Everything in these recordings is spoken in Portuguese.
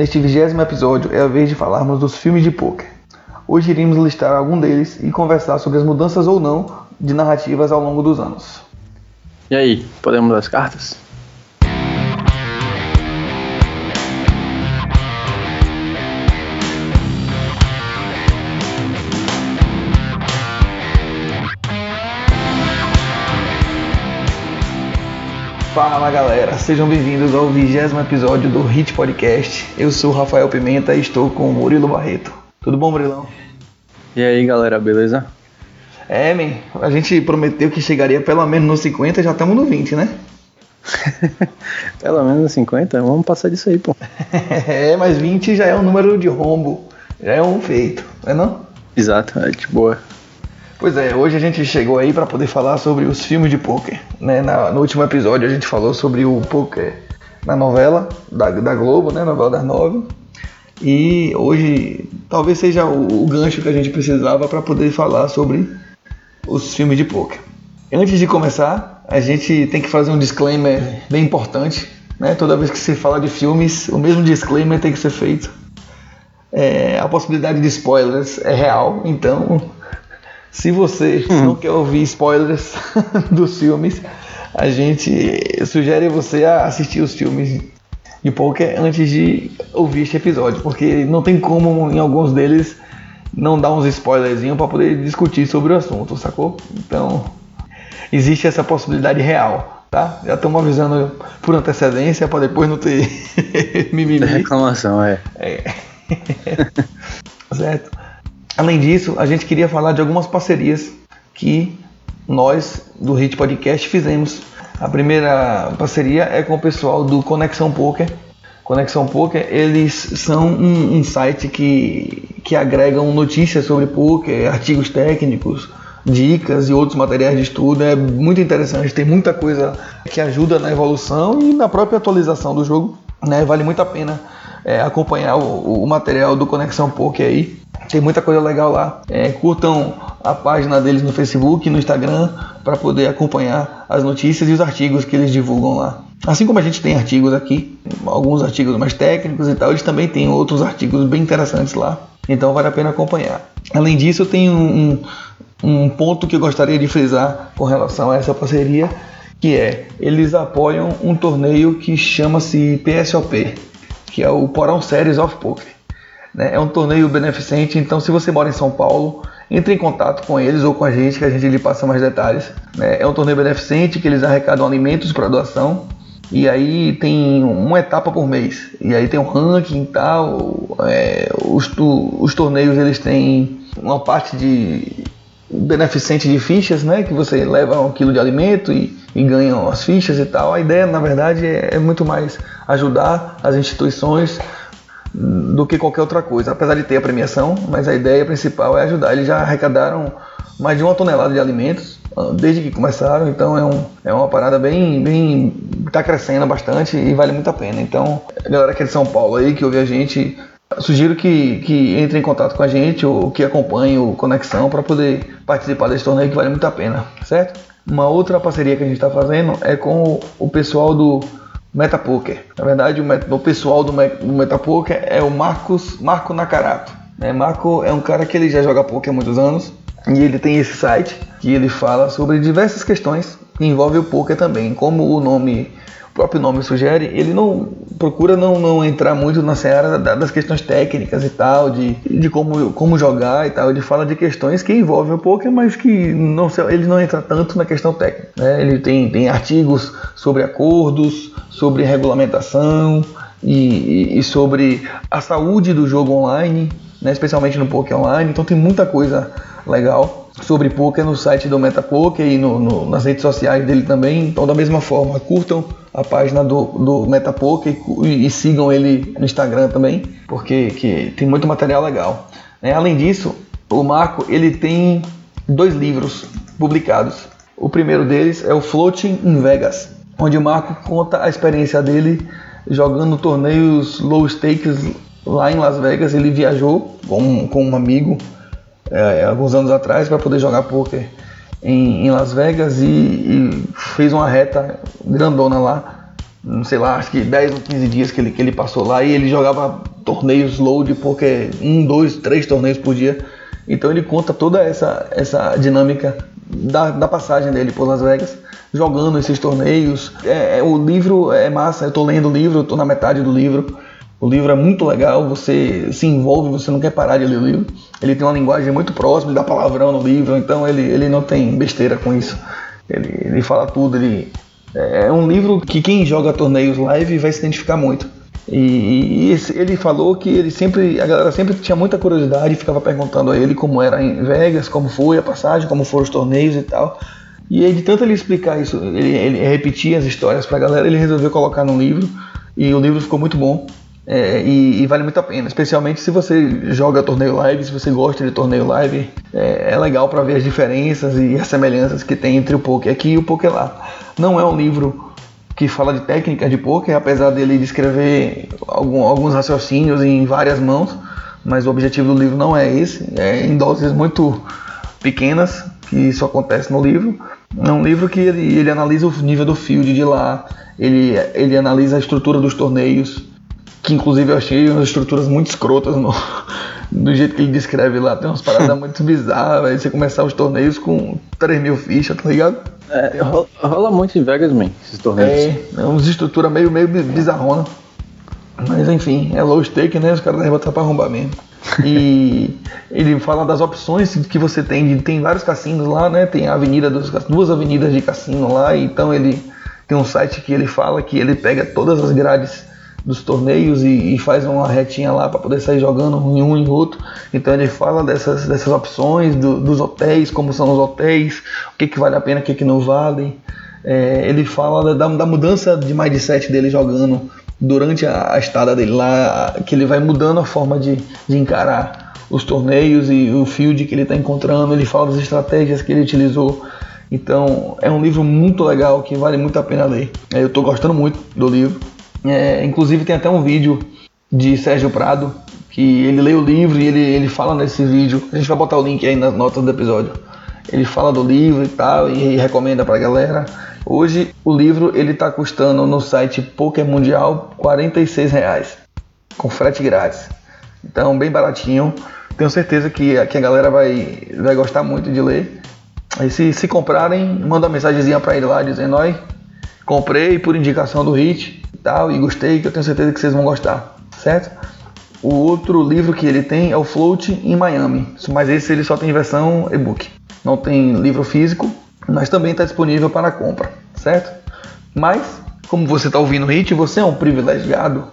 Neste vigésimo episódio é a vez de falarmos dos filmes de poker. Hoje iremos listar algum deles e conversar sobre as mudanças ou não de narrativas ao longo dos anos. E aí, podemos as cartas? Fala galera, sejam bem-vindos ao vigésimo episódio do Hit Podcast. Eu sou o Rafael Pimenta e estou com o Murilo Barreto. Tudo bom, Murilão? E aí galera, beleza? É, man, a gente prometeu que chegaria pelo menos no 50, já estamos no 20, né? pelo menos no 50? Vamos passar disso aí, pô. é, mas 20 já é um número de rombo, já é um feito, não é não? Exato, é de boa. Pois é, hoje a gente chegou aí para poder falar sobre os filmes de poker. Né? Na, no último episódio a gente falou sobre o poker na novela da, da Globo, né? Novela das nove. E hoje talvez seja o, o gancho que a gente precisava para poder falar sobre os filmes de poker. Antes de começar, a gente tem que fazer um disclaimer bem importante. Né? Toda vez que se fala de filmes, o mesmo disclaimer tem que ser feito. É, a possibilidade de spoilers é real, então se você hum. não quer ouvir spoilers dos filmes, a gente sugere você a assistir os filmes de poker antes de ouvir este episódio, porque não tem como em alguns deles não dar uns spoilerzinhos para poder discutir sobre o assunto, sacou? Então, existe essa possibilidade real, tá? Já estamos avisando por antecedência para depois não ter mimimi. Reclamação, é. é. certo? Além disso, a gente queria falar de algumas parcerias que nós do Hit Podcast fizemos. A primeira parceria é com o pessoal do Conexão Poker. Conexão Poker, eles são um, um site que, que agregam notícias sobre poker, artigos técnicos, dicas e outros materiais de estudo. É muito interessante, tem muita coisa que ajuda na evolução e na própria atualização do jogo. Né? Vale muito a pena é, acompanhar o, o, material do Conexão Poker aí. Tem muita coisa legal lá. É, curtam a página deles no Facebook no Instagram para poder acompanhar as notícias e os artigos que eles divulgam lá. Assim como a gente tem artigos aqui, alguns artigos mais técnicos e tal, eles também têm outros artigos bem interessantes lá. Então vale a pena acompanhar. Além disso, eu tenho um, um ponto que eu gostaria de frisar com relação a essa parceria, que é eles apoiam um torneio que chama-se PSOP, que é o Porão Series of Poker. Né? É um torneio beneficente, então se você mora em São Paulo, entre em contato com eles ou com a gente, que a gente lhe passa mais detalhes. Né? É um torneio beneficente que eles arrecadam alimentos para doação. E aí tem uma etapa por mês. E aí tem um ranking e tal. É, os, os torneios eles têm uma parte de beneficente de fichas, né? Que você leva um quilo de alimento e, e ganha as fichas e tal. A ideia, na verdade, é, é muito mais ajudar as instituições do que qualquer outra coisa. Apesar de ter a premiação, mas a ideia principal é ajudar. Eles já arrecadaram mais de uma tonelada de alimentos ah, desde que começaram, então é, um, é uma parada bem, bem, tá crescendo bastante e vale muito a pena. Então, galera que é de São Paulo aí, que ouve a gente, sugiro que, que entre em contato com a gente ou que acompanhe o Conexão para poder participar desse torneio que vale muito a pena, certo? Uma outra parceria que a gente está fazendo é com o pessoal do Metapoker. Na verdade, o, pessoal do, do Metapoker é o Marcos Marco Nakarato. Né? Marco é um cara que ele já joga poker há muitos anos e ele tem esse site que ele fala sobre diversas questões que envolvem o poker também. Como o nome o próprio nome sugere, ele não procura não, não entrar muito na seara das questões técnicas e tal, de, de como, como jogar e tal. Ele fala de questões que envolvem o poker, mas que não, ele não entra tanto na questão técnica. Né? Ele tem, tem artigos sobre acordos, sobre regulamentação e, e sobre a saúde do jogo online, né? especialmente no poker online. Então tem muita coisa legal sobre poker no site do MetaPoker e no, no, nas redes sociais dele também. Então, da mesma forma, curtam a página do, do MetaPoker e, e sigam ele no Instagram também, porque que tem muito material legal. É, além disso, o Marco ele tem dois livros publicados. O primeiro deles é o Floating in Vegas, onde o Marco conta a experiência dele jogando torneios low stakes lá em Las Vegas. Ele viajou com, com um amigo é, alguns anos atrás para poder jogar poker em, em Las Vegas e, e, fez uma reta grandona lá não sei lá, acho que 10 ou 15 dias que ele, que ele passou lá e ele jogava torneios load, porque um, dois, três torneios por dia. Então ele conta toda essa, essa dinâmica da, da passagem dele por Las Vegas, jogando esses torneios. É, é, o livro é massa, eu tô lendo o livro, eu tô na metade do livro. O livro é muito legal, você se envolve, você não quer parar de ler o livro. Ele tem uma linguagem muito próxima, ele dá palavrão no livro, então ele, ele não tem besteira com isso. Ele, ele fala tudo, ele é, é um livro que quem joga torneios live vai se identificar muito. E, e esse, ele falou que ele sempre, a galera sempre tinha muita curiosidade, ficava perguntando a ele como era em Vegas, como foi a passagem, como foram os torneios e tal. E aí, de tanto ele explicar isso, ele, ele as histórias pra galera, ele resolveu colocar no livro. E o livro ficou muito bom. É, e, e, vale muito a pena, especialmente se você joga torneio live, se você gosta de torneio live, é, é legal para ver as diferenças e as semelhanças que tem entre o poker aqui e o poker lá. Não é um livro que fala de técnica de poker, apesar dele descrever algum, alguns raciocínios em várias mãos, mas o objetivo do livro não é esse, é em doses muito pequenas, que isso acontece no livro. É um livro que ele, ele analisa o nível do field de lá, ele, ele analisa a estrutura dos torneios, que inclusive eu achei umas estruturas muito escrotas no, do jeito que ele descreve lá. Tem umas paradas muito bizarras, aí você começar os torneios com 3 mil fichas, tá ligado? É, rola, rola, muito em Vegas, man, esses torneios. É, é umas estruturas meio, meio bizarrona. Mas enfim, é low stake, né? Os caras devem botar pra arrombar mesmo. E ele fala das opções que você tem. Tem vários cassinos lá, né? Tem a avenida dos duas avenidas de cassino lá. Então ele tem um site que ele fala que ele pega todas as grades dos torneios e, e faz uma retinha lá para poder sair jogando em um e outro. Então ele fala dessas, dessas opções, do, dos hotéis, como são os hotéis, o que, que vale a pena, o que, que não vale. É, ele fala da, da, mudança de mindset dele jogando durante a, a, estada dele lá, que ele vai mudando a forma de, de encarar os torneios e o field que ele está encontrando. Ele fala das estratégias que ele utilizou. Então é um livro muito legal que vale muito a pena ler. É, eu estou gostando muito do livro. É, inclusive tem até um vídeo de Sérgio Prado que ele lê o livro e ele, ele fala nesse vídeo. A gente vai botar o link aí nas notas do episódio. Ele fala do livro e tal e, e recomenda pra galera. Hoje o livro ele tá custando no site Poker Mundial 46 reais com frete grátis. Então bem baratinho. Tenho certeza que, que a galera vai, vai gostar muito de ler. Aí se, se comprarem, manda uma mensagenzinha para ele lá dizendo: Oi, comprei por indicação do Hit tal, e gostei, que eu tenho certeza que vocês vão gostar, certo? O outro livro que ele tem é o Float em Miami, mas esse ele só tem versão e-book, não tem livro físico, mas também está disponível para compra, certo? Mas, como você está ouvindo o Hit, você é um privilegiado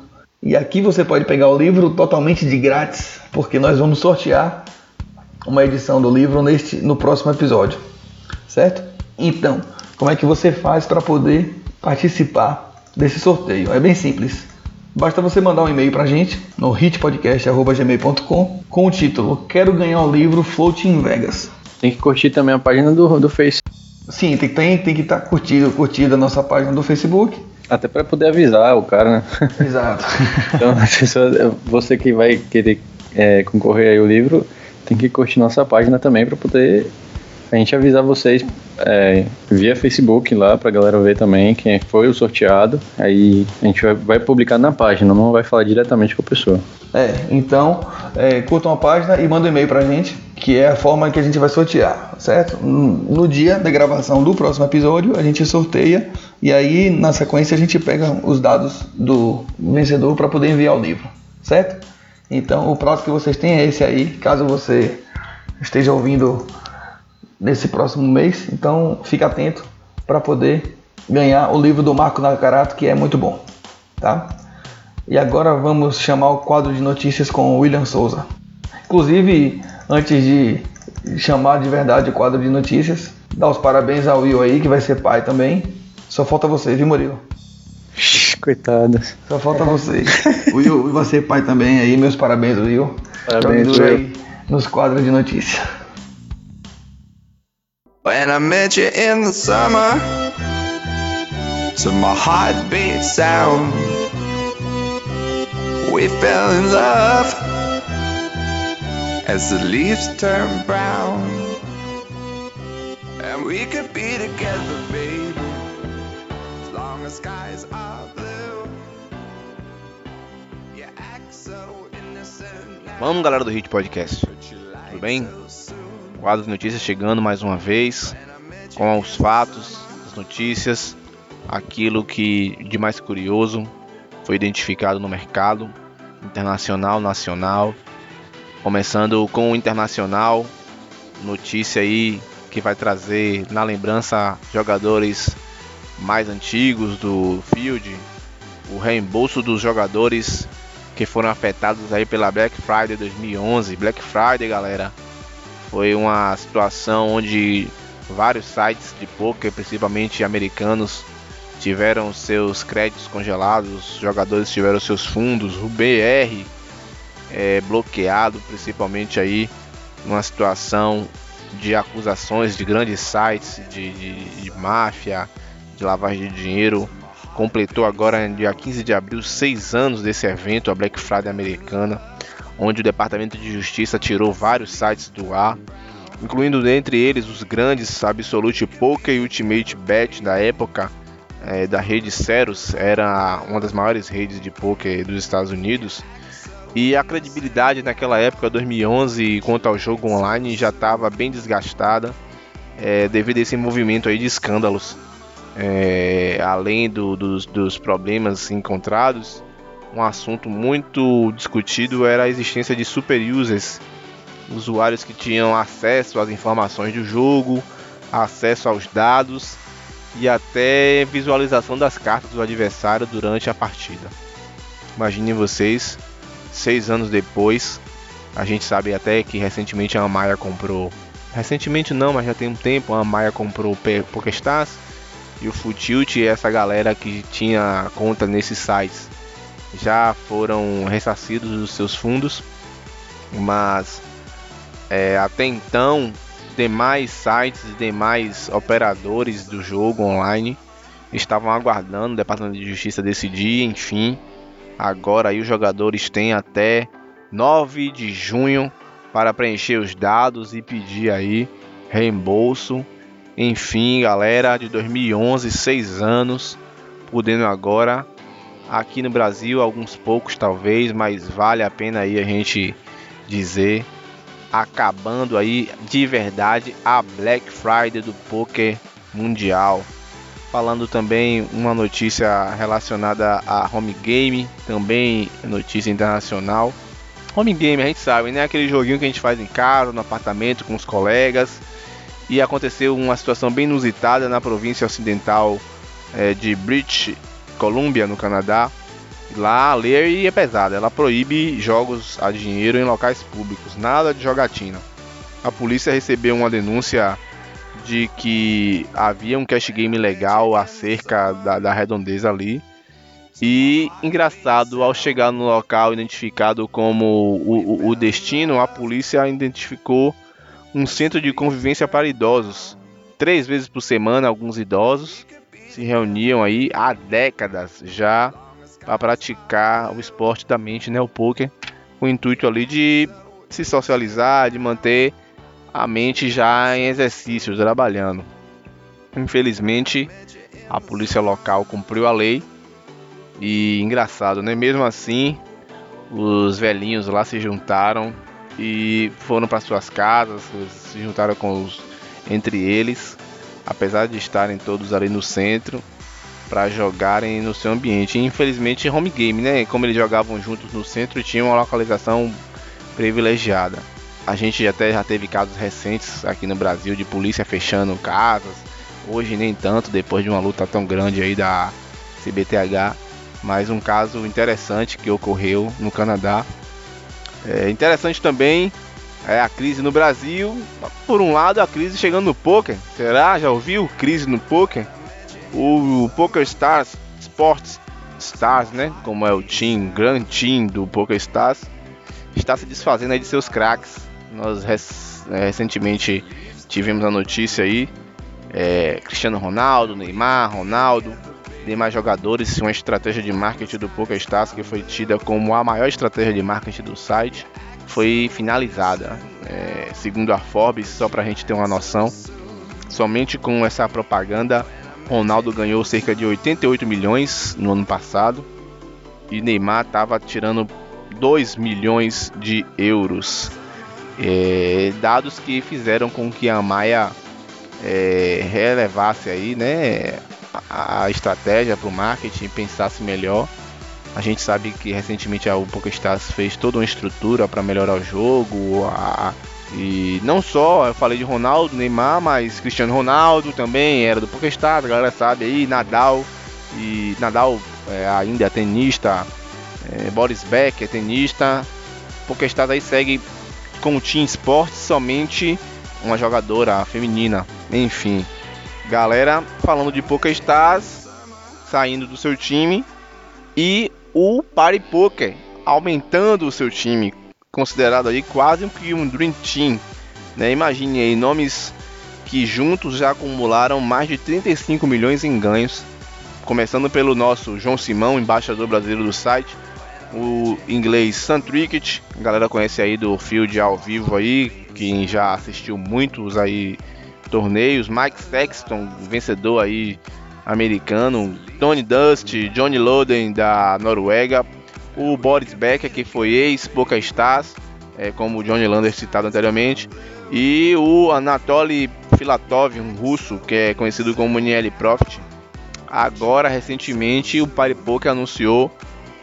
e aqui você pode pegar o livro totalmente de grátis, porque nós vamos sortear uma edição do livro neste, no próximo episódio, certo? Então, como é que você faz para poder participar desse sorteio. É bem simples. Basta você mandar um e-mail pra gente no hitpodcast.gmail.com com o título Quero ganhar o livro Floating Vegas. Tem que curtir também a página do, do Face. Sim, tem, tem, tem que estar tá curtido, curtida a nossa página do Facebook. Até para poder avisar o cara, né? Exato. então, pessoa, você que vai querer é, concorrer aí o livro, tem que curtir nossa página também para poder a gente avisar vocês é, via Facebook lá pra galera ver também quem foi o sorteado. Aí a gente vai, vai, publicar na página, não vai falar diretamente com a pessoa. É, então é, curtam a página e mandem um e-mail pra gente, que é a forma que a gente vai sortear, certo? No dia da gravação do próximo episódio, a gente sorteia e aí na sequência a gente pega os dados do vencedor para poder enviar o livro, certo? Então o prazo que vocês têm é esse aí, caso você esteja ouvindo nesse próximo mês. Então fique atento para poder ganhar o livro do Marco Nakarato, que é muito bom, tá? E agora vamos chamar o quadro de notícias com o William Souza. Inclusive, antes de chamar de verdade o quadro de notícias, dar os parabéns ao Will aí, que vai ser pai também. Só falta você, viu, Murilo? Coitado. Só falta você. o Will vai ser pai também aí, meus parabéns, Will. Parabéns, Will. aí nos quadros de notícias. When I met you in the summer, to my heartbeat sound, we fell in love as the leaves turn brown, and we could be together, baby as long as skies are blue. You act so innocent. Vamos, galera do Hit Podcast. Tudo bem? Quadro de notícias chegando mais uma vez com os fatos, as notícias, aquilo que de mais curioso foi identificado no mercado internacional, nacional. Começando com o internacional, notícia aí que vai trazer na lembrança jogadores mais antigos do field, o reembolso dos jogadores que foram afetados aí pela Black Friday 2011. Black Friday, galera, foi uma situação onde vários sites de poker, principalmente americanos, tiveram seus créditos congelados, jogadores tiveram seus fundos, o BR é, bloqueado, principalmente aí numa situação de acusações de grandes sites de, de, de máfia, de lavagem de dinheiro. Completou agora, dia 15 de abril, seis anos desse evento, a Black Friday americana, onde o Departamento de Justiça tirou vários sites do ar, incluindo dentre eles os grandes Absolute Poker e Ultimate Bet da época, é, da rede Ceros, era uma das maiores redes de poker dos Estados Unidos. E a credibilidade naquela época, 2011, quanto ao jogo online, já estava bem desgastada é, devido a esse movimento aí de escândalos. É, além do, dos, dos problemas encontrados, um assunto muito discutido era a existência de super users, usuários que tinham acesso às informações do jogo, acesso aos dados e até visualização das cartas do adversário durante a partida. Imaginem vocês, seis anos depois, a gente sabe até que recentemente a Amaya comprou. Recentemente não, mas já tem um tempo a Amaya comprou o PokerStars e o Futilt e essa galera que tinha conta nesses sites já foram ressarcidos dos seus fundos, mas é, até então demais sites e demais operadores do jogo online estavam aguardando o Departamento de Justiça decidir, enfim. Agora aí os jogadores têm até 9 de junho para preencher os dados e pedir aí reembolso. Enfim, galera, de 2011, 6 anos, podendo agora aqui no Brasil, alguns poucos talvez, mas vale a pena aí a gente dizer acabando aí de verdade a Black Friday do poker mundial. Falando também uma notícia relacionada a home game, também notícia internacional. Home game, a gente sabe, né? Aquele joguinho que a gente faz em casa, no apartamento, com os colegas. E aconteceu uma situação bem inusitada na província ocidental é, de British Columbia, no Canadá, Lá a lei é pesada, ela proíbe jogos a dinheiro em locais públicos, nada de jogatina. A polícia recebeu uma denúncia de que havia um cash game legal acerca da, da redondeza ali. E engraçado, ao chegar no local identificado como o, o, o destino, a polícia identificou um centro de convivência para idosos. Três vezes por semana, alguns idosos se reuniam aí há décadas já para praticar o esporte da mente, né, o poker, com o intuito ali de se socializar, de manter a mente já em exercício, trabalhando. Infelizmente, a polícia local cumpriu a lei e engraçado, né? Mesmo assim, os velhinhos lá se juntaram e foram para suas casas, se juntaram com os entre eles, apesar de estarem todos ali no centro, para jogarem no seu ambiente. infelizmente, home game, né? Como eles jogavam juntos no centro, tinha uma localização privilegiada. A gente até já teve casos recentes aqui no Brasil de polícia fechando casas. Hoje nem tanto, depois de uma luta tão grande aí da CBTH. Mas um caso interessante que ocorreu no Canadá. É interessante também é a crise no Brasil. Por um lado, a crise chegando no poker. Será? Já ouviu crise no poker? O Poker Stars Sports Stars, né, como é o time, grande time do Poker Stars, está se desfazendo aí de seus craques. Nós é, recentemente tivemos a notícia aí, é, Cristiano Ronaldo, Neymar, Ronaldo, demais jogadores, uma estratégia de marketing do Poker Stars que foi tida como a maior estratégia de marketing do site, foi finalizada. É, segundo a Forbes, só para a gente ter uma noção, somente com essa propaganda Ronaldo ganhou cerca de 88 milhões no ano passado e Neymar estava tirando 2 milhões de euros. É, dados que fizeram com que a Maia é, relevasse aí, né, a, estratégia para o marketing, pensasse melhor. A gente sabe que recentemente a PokéStars fez toda uma estrutura para melhorar o jogo, a, e não só, eu falei de Ronaldo, Neymar, mas Cristiano Ronaldo também era do PokéStars, a galera sabe aí, Nadal, e Nadal é, ainda é tenista, é, Boris Beck é tenista, PokéStars aí segue com o Team Sports somente uma jogadora feminina, enfim. Galera falando de PokéStars, saindo do seu time, e o Party Poker aumentando o seu time, considerado aí quase um Dream Team. Né? Imagine aí nomes que juntos já acumularam mais de 35 milhões em ganhos. Começando pelo nosso João Simão, embaixador brasileiro do site, o inglês Sam Trickett, a galera conhece aí do Field ao vivo aí, quem já assistiu muitos aí torneios, Mike Sexton, vencedor aí americano, Tony Dust, Johnny Loden da Noruega, o Boris Becker, que foi ex-Boca Stars, é, como o Johnny Lander citado anteriormente, e o Anatoly Filatov, um russo que é conhecido como Niel Profit. Agora, recentemente, o Paripoke anunciou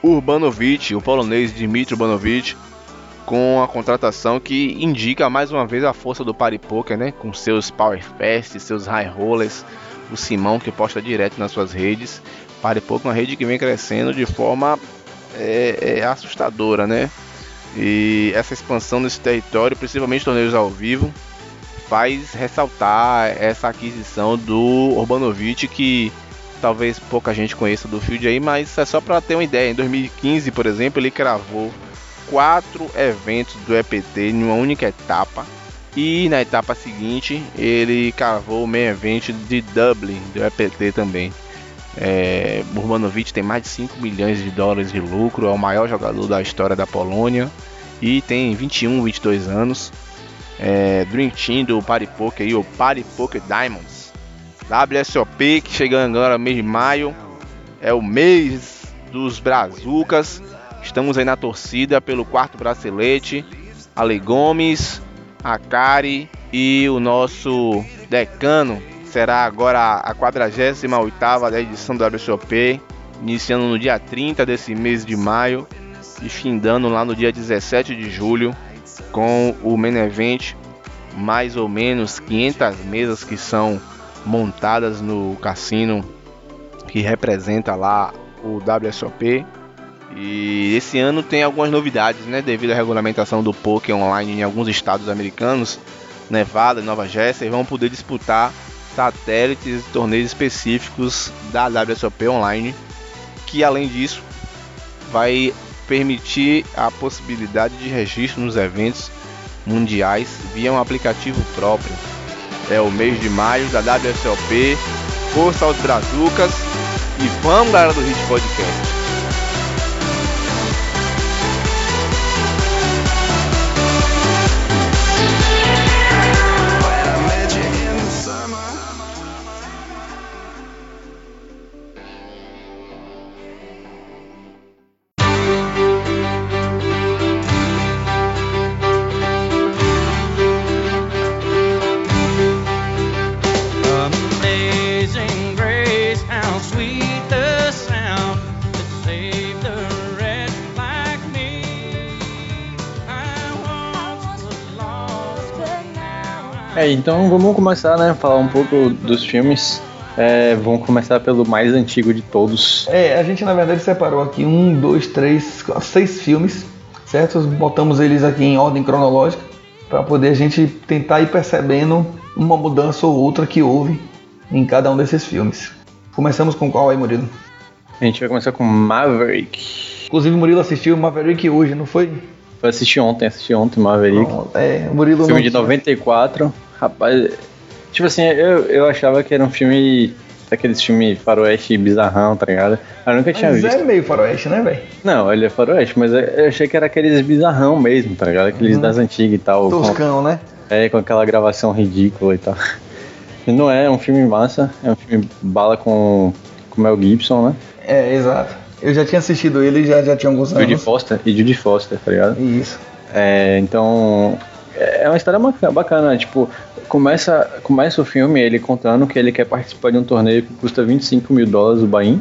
Urbanovic, o polonês Dmitry Urbanovic, com a contratação que indica mais uma vez a força do Paripoker, né? Com seus Power Fast, seus High Rollers, o Simão que posta direto nas suas redes. Paripoker é uma rede que vem crescendo de forma é, é assustadora, né? E essa expansão nesse território, principalmente torneios ao vivo, faz ressaltar essa aquisição do Urbanovic que talvez pouca gente conheça do field aí, mas é só para ter uma ideia. Em 2015, por exemplo, ele cravou quatro eventos do EPT em uma única etapa. E na etapa seguinte, ele cravou o main event de Dublin do EPT também. É, Urbanovic tem mais de 5 milhões de dólares de lucro, é o maior jogador da história da Polônia e tem 21, 22 anos. É, Dream Team do Party Poker e o Party Poker Diamonds. WSOP que chegando agora mês de maio é o mês dos Brazucas. Estamos aí na torcida pelo quarto bracelete. Ale Gomes, Akari e o nosso decano será agora a 48ª da edição do WSOP, iniciando no dia 30 desse mês de maio e findando lá no dia 17 de julho com o main event, mais ou menos 500 mesas que são montadas no cassino que representa lá o WSOP. E esse ano tem algumas novidades, né, devido à regulamentação do poker online em alguns estados americanos, Nevada e Nova Jersey, vão poder disputar satélites e torneios específicos da WSOP Online, que além disso vai permitir a possibilidade de registro nos eventos mundiais via um aplicativo próprio. É o mês de maio da WSOP. Força aos Brazucas e vamos galera do Hit Podcast. É, então vamos começar, né? Falar um pouco dos filmes. É, vamos começar pelo mais antigo de todos. É, a gente na verdade separou aqui um, dois, três, seis filmes, certo? Botamos eles aqui em ordem cronológica para poder a gente tentar ir percebendo uma mudança ou outra que houve em cada um desses filmes. Começamos com qual aí, Murilo? A gente vai começar com Maverick. Inclusive, Murilo assistiu Maverick hoje, não foi? Eu assisti ontem, assisti ontem Maverick. Não, é, Murilo Filme de 94. Rapaz, tipo assim, eu, eu achava que era um filme. Aqueles filmes faroeste bizarrão, tá ligado? Eu nunca tinha Mas visto. é meio faroeste, né, velho? Não, ele é faroeste, mas eu achei que era aqueles bizarrão mesmo, tá ligado? Aqueles Uhum. das antigas e tal. Com, Toscão, né? é, com aquela gravação ridícula e tal. Não é, é um filme massa, é um filme bala com, com Mel Gibson, né? É, exato. Eu já tinha assistido ele já, já tinha alguns anos. Judy Foster e Judy Foster, tá ligado? Isso. É, então, é uma história baca- bacana, tipo, começa, começa o filme ele contando que ele quer participar de um torneio que custa 25 mil dólares o Bahia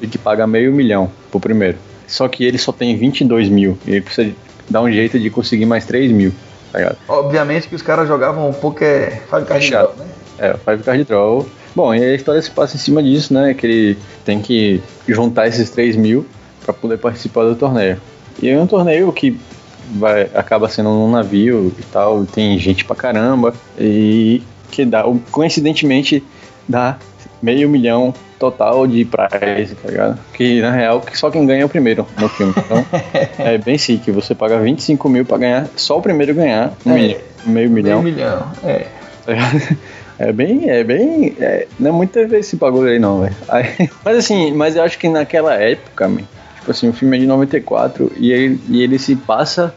e que paga meio milhão pro primeiro. Só que ele só tem 22 mil e ele precisa dar um jeito de conseguir mais 3 mil, tá? Obviamente que os caras jogavam um poker Five Card Chato. Draw, né? É, Five Card Draw. Bom, e a história se passa em cima disso, né? Que ele tem que juntar esses 3 mil pra poder participar do torneio. E é um torneio que vai, acaba sendo num navio e tal, tem gente pra caramba, e que dá, coincidentemente, dá meio milhão total de prize, tá ligado? Que na real só quem ganha é o primeiro no filme. Então é bem sick, você paga 25 mil pra ganhar, só o primeiro ganhar um É. milhão, meio milhão. Meio milhão. É. Tá? É bem, é bem, é, não é muito TV esse bagulho aí não, velho. Mas assim, mas eu acho que naquela época, man, tipo assim, o filme é de 94 e ele, e ele se passa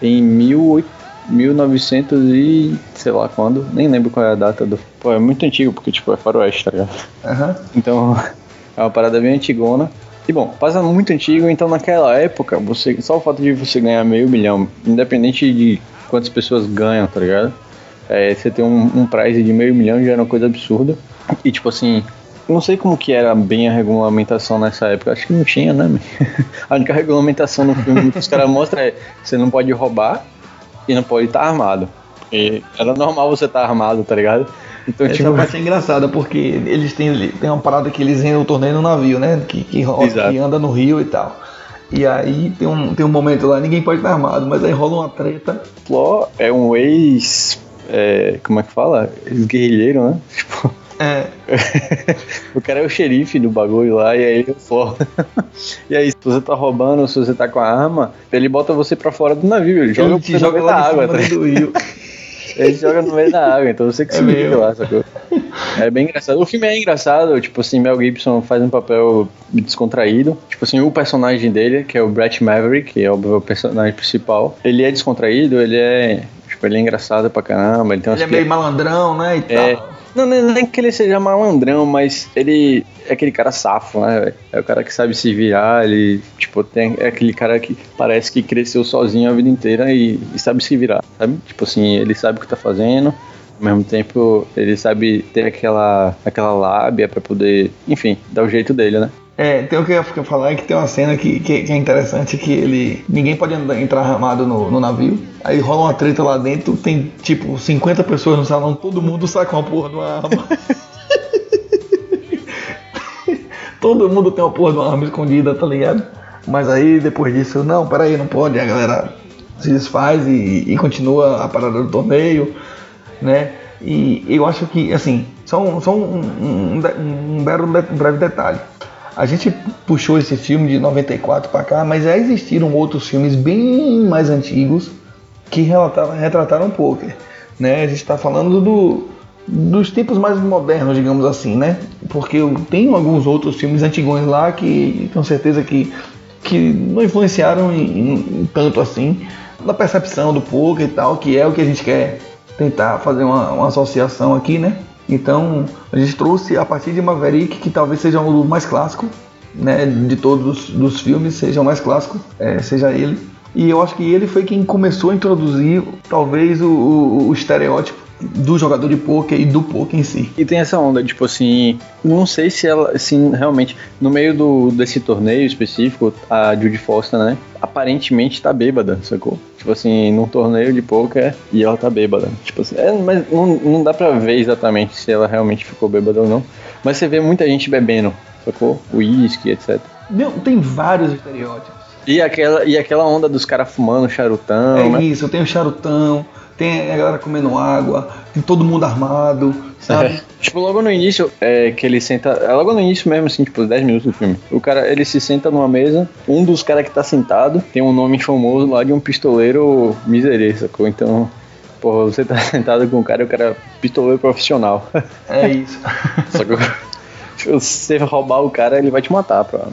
em 18 1900 e sei lá quando, nem lembro qual é a data do. Pô, é muito antigo porque tipo é faroeste, tá ligado? Aham. Então é uma parada bem antigona. E bom, passa muito antigo, então naquela época, você só o fato de você ganhar meio milhão, independente de quantas pessoas ganham, tá ligado? É, você ter um, um prize de meio milhão já era uma coisa absurda. E tipo assim, não sei como que era bem a regulamentação nessa época, acho que não tinha, né? A única regulamentação no filme que os caras mostram é você não pode roubar e não pode estar armado. Porque era normal você estar armado, tá ligado? Então, Essa tipo, parte é engraçada, porque eles têm, tem uma parada que eles entram o torneio no navio, né? Que, que, rola- Exato. que anda no rio e tal. E aí tem um, tem um momento lá, ninguém pode estar armado, mas aí rola uma treta. Flaw é um ex. é, como é que fala? Ex-guerrilheiro, né? Tipo, É, o cara é o xerife do bagulho lá e aí ele Flaw. e aí, se você tá roubando, se você tá com a arma, ele bota você pra fora do navio, ele joga ele te joga meio da lá de água, tá do rio. Ele joga no meio da água, então você que É se liga lá, sacou? É bem engraçado. O filme é engraçado, tipo assim, Mel Gibson faz um papel descontraído. Tipo assim, o personagem dele, que é o Brett Maverick, que é o personagem principal, ele é descontraído, ele é. Tipo, ele é engraçado pra caramba, ele tem Ele é meio malandrão, né? E É. tal. Não, não, é que ele seja malandrão, mas ele é aquele cara safo, né? É o cara que sabe se virar, ele, tipo, tem, é aquele cara que parece que cresceu sozinho a vida inteira e, e sabe se virar, sabe? Tipo assim, ele sabe o que tá fazendo, ao mesmo tempo ele sabe ter aquela, aquela lábia pra poder, enfim, dar o jeito dele, né? É, tem o que eu falar é que tem uma cena que, que, que é interessante que ele. Ninguém pode entrar armado no, no navio. Aí rola uma treta lá dentro, tem tipo 50 pessoas no salão, todo mundo saca uma porra de uma arma. todo mundo tem uma porra de uma arma escondida, tá ligado? Mas aí depois disso, não, peraí, não pode, a galera se desfaz e, e continua a parada do torneio, né? E eu acho que, assim, só um, só um, um, um, um um breve detalhe. A gente puxou esse filme de 94 pra cá, mas já existiram outros filmes bem mais antigos que retrataram o poker. Né? A gente está falando do, dos tipos mais modernos, digamos assim, né? Porque tenho alguns outros filmes antigos lá que tenho certeza que, que não influenciaram em- em tanto assim na percepção do poker e tal, que é o que a gente quer tentar fazer uma, uma associação aqui, né? Então a gente trouxe a partir de Maverick, que talvez seja o mais clássico, né? De todos os filmes, seja o mais clássico, é, seja ele. E eu acho que ele foi quem começou a introduzir talvez o, o- o estereótipo do jogador de poker e do poker em si. E tem essa onda, tipo assim, não sei se ela, assim, realmente, no meio do, desse torneio específico, a Judy Foster, né, aparentemente tá bêbada, sacou? Tipo assim, num torneio de poker e ela tá bêbada. Tipo assim, é, mas não, não dá pra ver exatamente se ela realmente ficou bêbada ou não. Mas você vê muita gente bebendo, sacou? Uísque, etc. Meu, tem vários estereótipos. E aquela, e aquela onda dos caras fumando charutão, É né? isso, tem o charutão, tem a galera comendo água, tem todo mundo armado, sabe? É. Tipo, logo no início, é que ele senta. É logo no início mesmo, assim, tipo, 10 minutos do filme. O cara, ele se senta numa mesa, um dos caras que tá sentado tem um nome famoso lá de um pistoleiro miserê, sacou? Então, porra, você tá sentado com o cara e o cara é pistoleiro profissional. É isso. sacou? Se você roubar o cara, ele vai te matar, pra...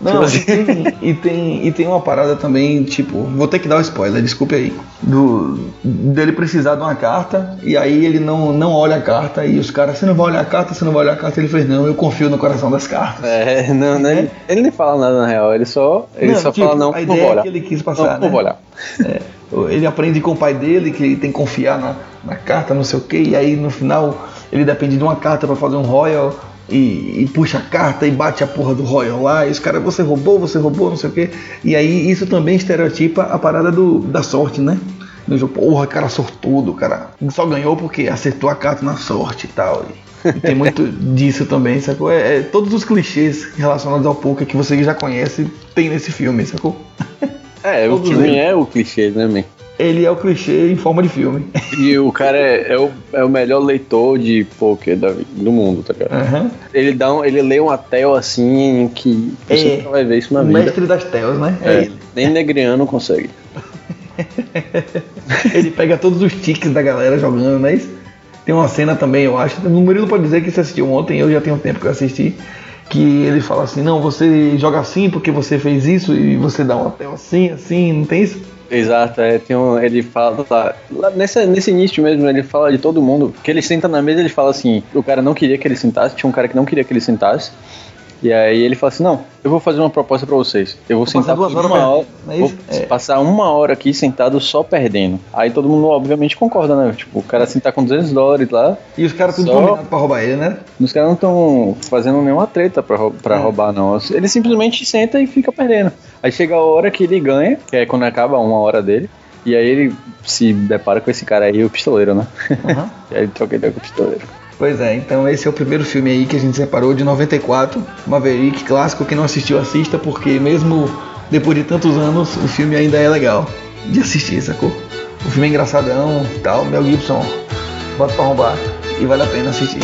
Não, e tem, e, tem, e tem uma parada também, tipo, vou ter que dar o um spoiler, desculpe aí. Do, dele precisar de uma carta, e aí ele não, não olha a carta, e os caras, você não vai olhar a carta, você não vai olhar a carta, ele fez, não, eu confio no coração das cartas. É, não, né? Ele, ele nem fala nada na real, ele só, ele não, só tipo, fala, não, a não ideia é que ele quis passar. Não, não né? vou olhar. É, ele aprende com o pai dele que ele tem que confiar na, na carta, não sei o que, e aí no final ele depende de uma carta para fazer um Royal e, e, puxa a carta e bate a porra do Royal lá, e os caras, você roubou, você roubou, não sei o que. E aí isso também estereotipa a parada do, da sorte, né? No jogo, porra, cara sortudo, cara. Só ganhou porque acertou a carta na sorte e tal. E, e tem muito disso também, sacou? É, é, todos os clichês relacionados ao poker que você já conhece tem nesse filme, sacou? É, o filme é o clichê, né, man? Ele é o clichê em forma de filme. E o cara é, é, o, é o melhor leitor de poker da, do mundo, tá ligado? Uhum. Ele, dá um, ele lê uma tel assim que você É, nunca vai ver isso na O vida. mestre das telas, né? É É, ele. nem negriano consegue. ele pega todos os tiques da galera jogando, não é isso? Tem uma cena também, eu acho. O Murilo pode dizer que você assistiu ontem, eu já tenho tempo que eu assisti. Que ele fala assim: não, você joga assim porque você fez isso e você dá uma tela assim, assim, não tem isso? Exato, é, tem um, ele fala lá nessa, nesse início mesmo, ele fala de todo mundo, que ele senta na mesa ele fala assim, o cara não queria que ele sentasse, tinha um cara que não queria que ele sentasse, e aí ele fala assim, não, eu vou fazer uma proposta pra vocês, eu vou passar sentar duas horas uma hora, é vou? É. passar uma hora aqui sentado só perdendo. Aí todo mundo obviamente concorda, né, tipo, o cara sentar com 200 dólares lá, E os caras tudo Só- combinado pra roubar ele, né? os caras não estão fazendo nenhuma treta pra, rou- pra É. roubar, não. Ele simplesmente senta e fica perdendo. Aí chega a hora que ele ganha, que é quando acaba uma hora dele. E aí ele se depara com esse cara aí, o pistoleiro, né? Uhum. e aí ele troca ideia com o pistoleiro. Pois é, então esse é o primeiro filme aí que a gente separou de 94, Maverick, clássico, quem não assistiu assista, porque mesmo depois de tantos anos, o filme ainda é legal de assistir, sacou? O filme é engraçadão tal, Mel Gibson, bota pra roubar e vale a pena assistir.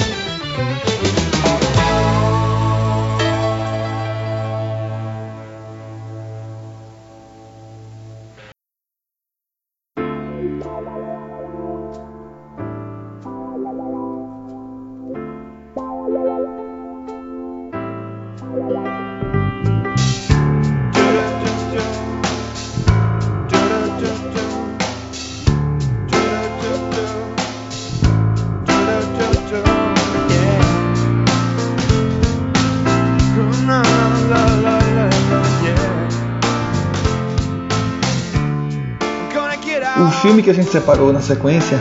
Filme que a gente separou na sequência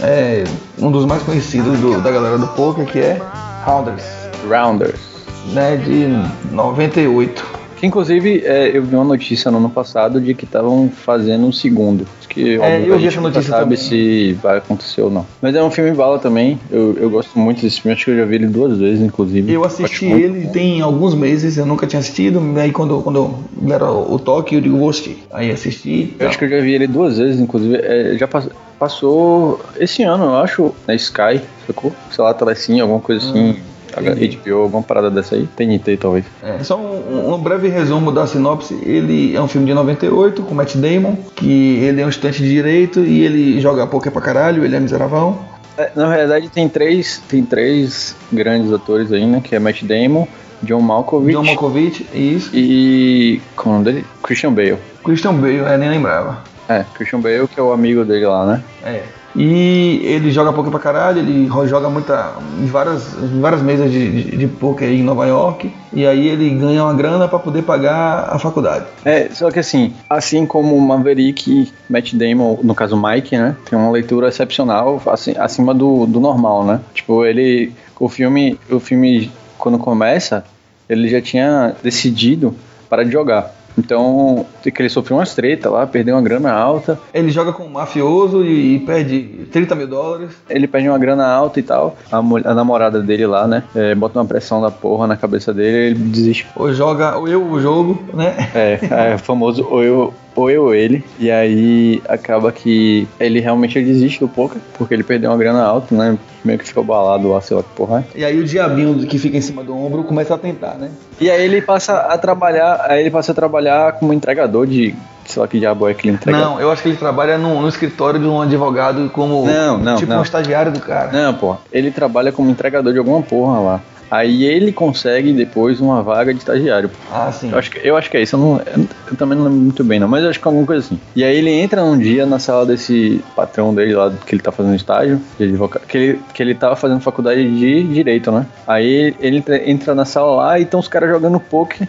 é um dos mais conhecidos do- da galera do poker, que é Rounders, Rounders. né, de 98. Que inclusive é, eu vi uma notícia no ano passado de que estavam fazendo um segundo. Acho Que, É, óbvio, eu vi essa notícia sabe também. se vai acontecer ou não. Mas é um filme bala também. Eu, eu gosto muito desse filme. Acho que eu já vi ele duas vezes, inclusive. Eu Acho assisti muito ele bom. tem alguns meses, eu nunca tinha assistido, aí quando, quando era o toque eu digo, vou assistir. Aí assisti. Eu acho que eu já vi ele duas vezes, inclusive. É, já pass- passou esse ano, eu acho, na Sky, sacou? Sei lá, Telecine, alguma coisa assim. Entendi. HBO, alguma parada dessa aí. TNT, talvez. É, só um, um breve resumo da sinopse. Ele é um filme de 98 com Matt Damon, que ele é um estudante de direito e ele joga poker pra caralho, ele é miseravão. É, na verdade, tem três, tem três grandes atores aí, né? Que é Matt Damon, John Malkovich John Malkovich, isso. e... Como é o nome dele? Christian Bale. Christian Bale, eu nem lembrava. É, Christian Bale, que é o amigo dele lá, né? É. E ele joga poker pra caralho, ele joga muita, em, várias, em várias mesas de, de, de poker em Nova York. E aí ele ganha uma grana pra poder pagar a faculdade. É, só que assim, assim como Maverick e Matt Damon, no caso Mike, né, tem uma leitura excepcional assim, acima do, do normal, né? Tipo, ele, o filme, o filme quando começa, ele já tinha decidido parar de jogar. Então, que ele sofreu umas treta lá, perdeu uma grana alta, Ele joga com um mafioso e, e perde 30 mil dólares. ele perde uma grana alta e tal. A, a namorada dele lá, né, é, bota uma pressão da porra na cabeça dele, ele desiste Ou joga ou eu o jogo, né? É, é o famoso ou eu, ou eu ou ele. E aí acaba que ele realmente desiste do poker, porque ele perdeu uma grana alta, né? Meio que ficou balado lá, sei lá que porra. E aí o diabinho que fica em cima do ombro começa a tentar, né? E aí ele passa a trabalhar, aí ele passa a trabalhar como entregador de. Sei lá que diabo é que ele entrega. Não, eu acho que ele trabalha no, no escritório de um advogado como Não, não, tipo não. um estagiário do cara. Não, pô. Ele trabalha como entregador de alguma porra lá. Aí ele consegue depois uma vaga de estagiário. Ah, sim. Eu acho que, eu acho que é isso, eu, não, eu também não lembro muito bem não, mas eu acho que é alguma coisa assim. E aí ele entra num dia na sala desse patrão dele lá, que ele tá fazendo estágio, de advogado, que ele, que ele tava fazendo faculdade de Direito, né? Aí ele entra, entra na sala lá e estão os caras jogando poker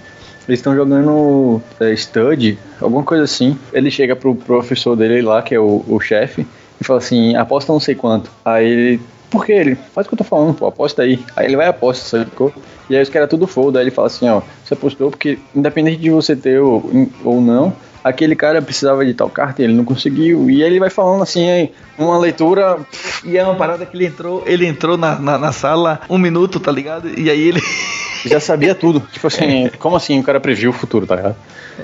eles estão jogando é, Stud, alguma coisa assim. Ele chega pro professor dele lá, que é o, o chefe, e fala assim: aposta não sei quanto. Aí ele. Por que ele? Faz o que eu tô falando, pô, aposta aí. Aí ele vai e aposta, sacou? E aí os caras tudo foda. Aí ele fala assim: ó, você apostou porque, independente de você ter ou, ou não, aquele cara precisava de tal carta e ele não conseguiu. E ele vai falando assim, aí, uma leitura. E é uma parada que ele entrou, ele entrou na, na, na sala um minuto, tá ligado? E aí ele. Já sabia tudo. Tipo assim, como assim o cara previu o futuro, tá ligado?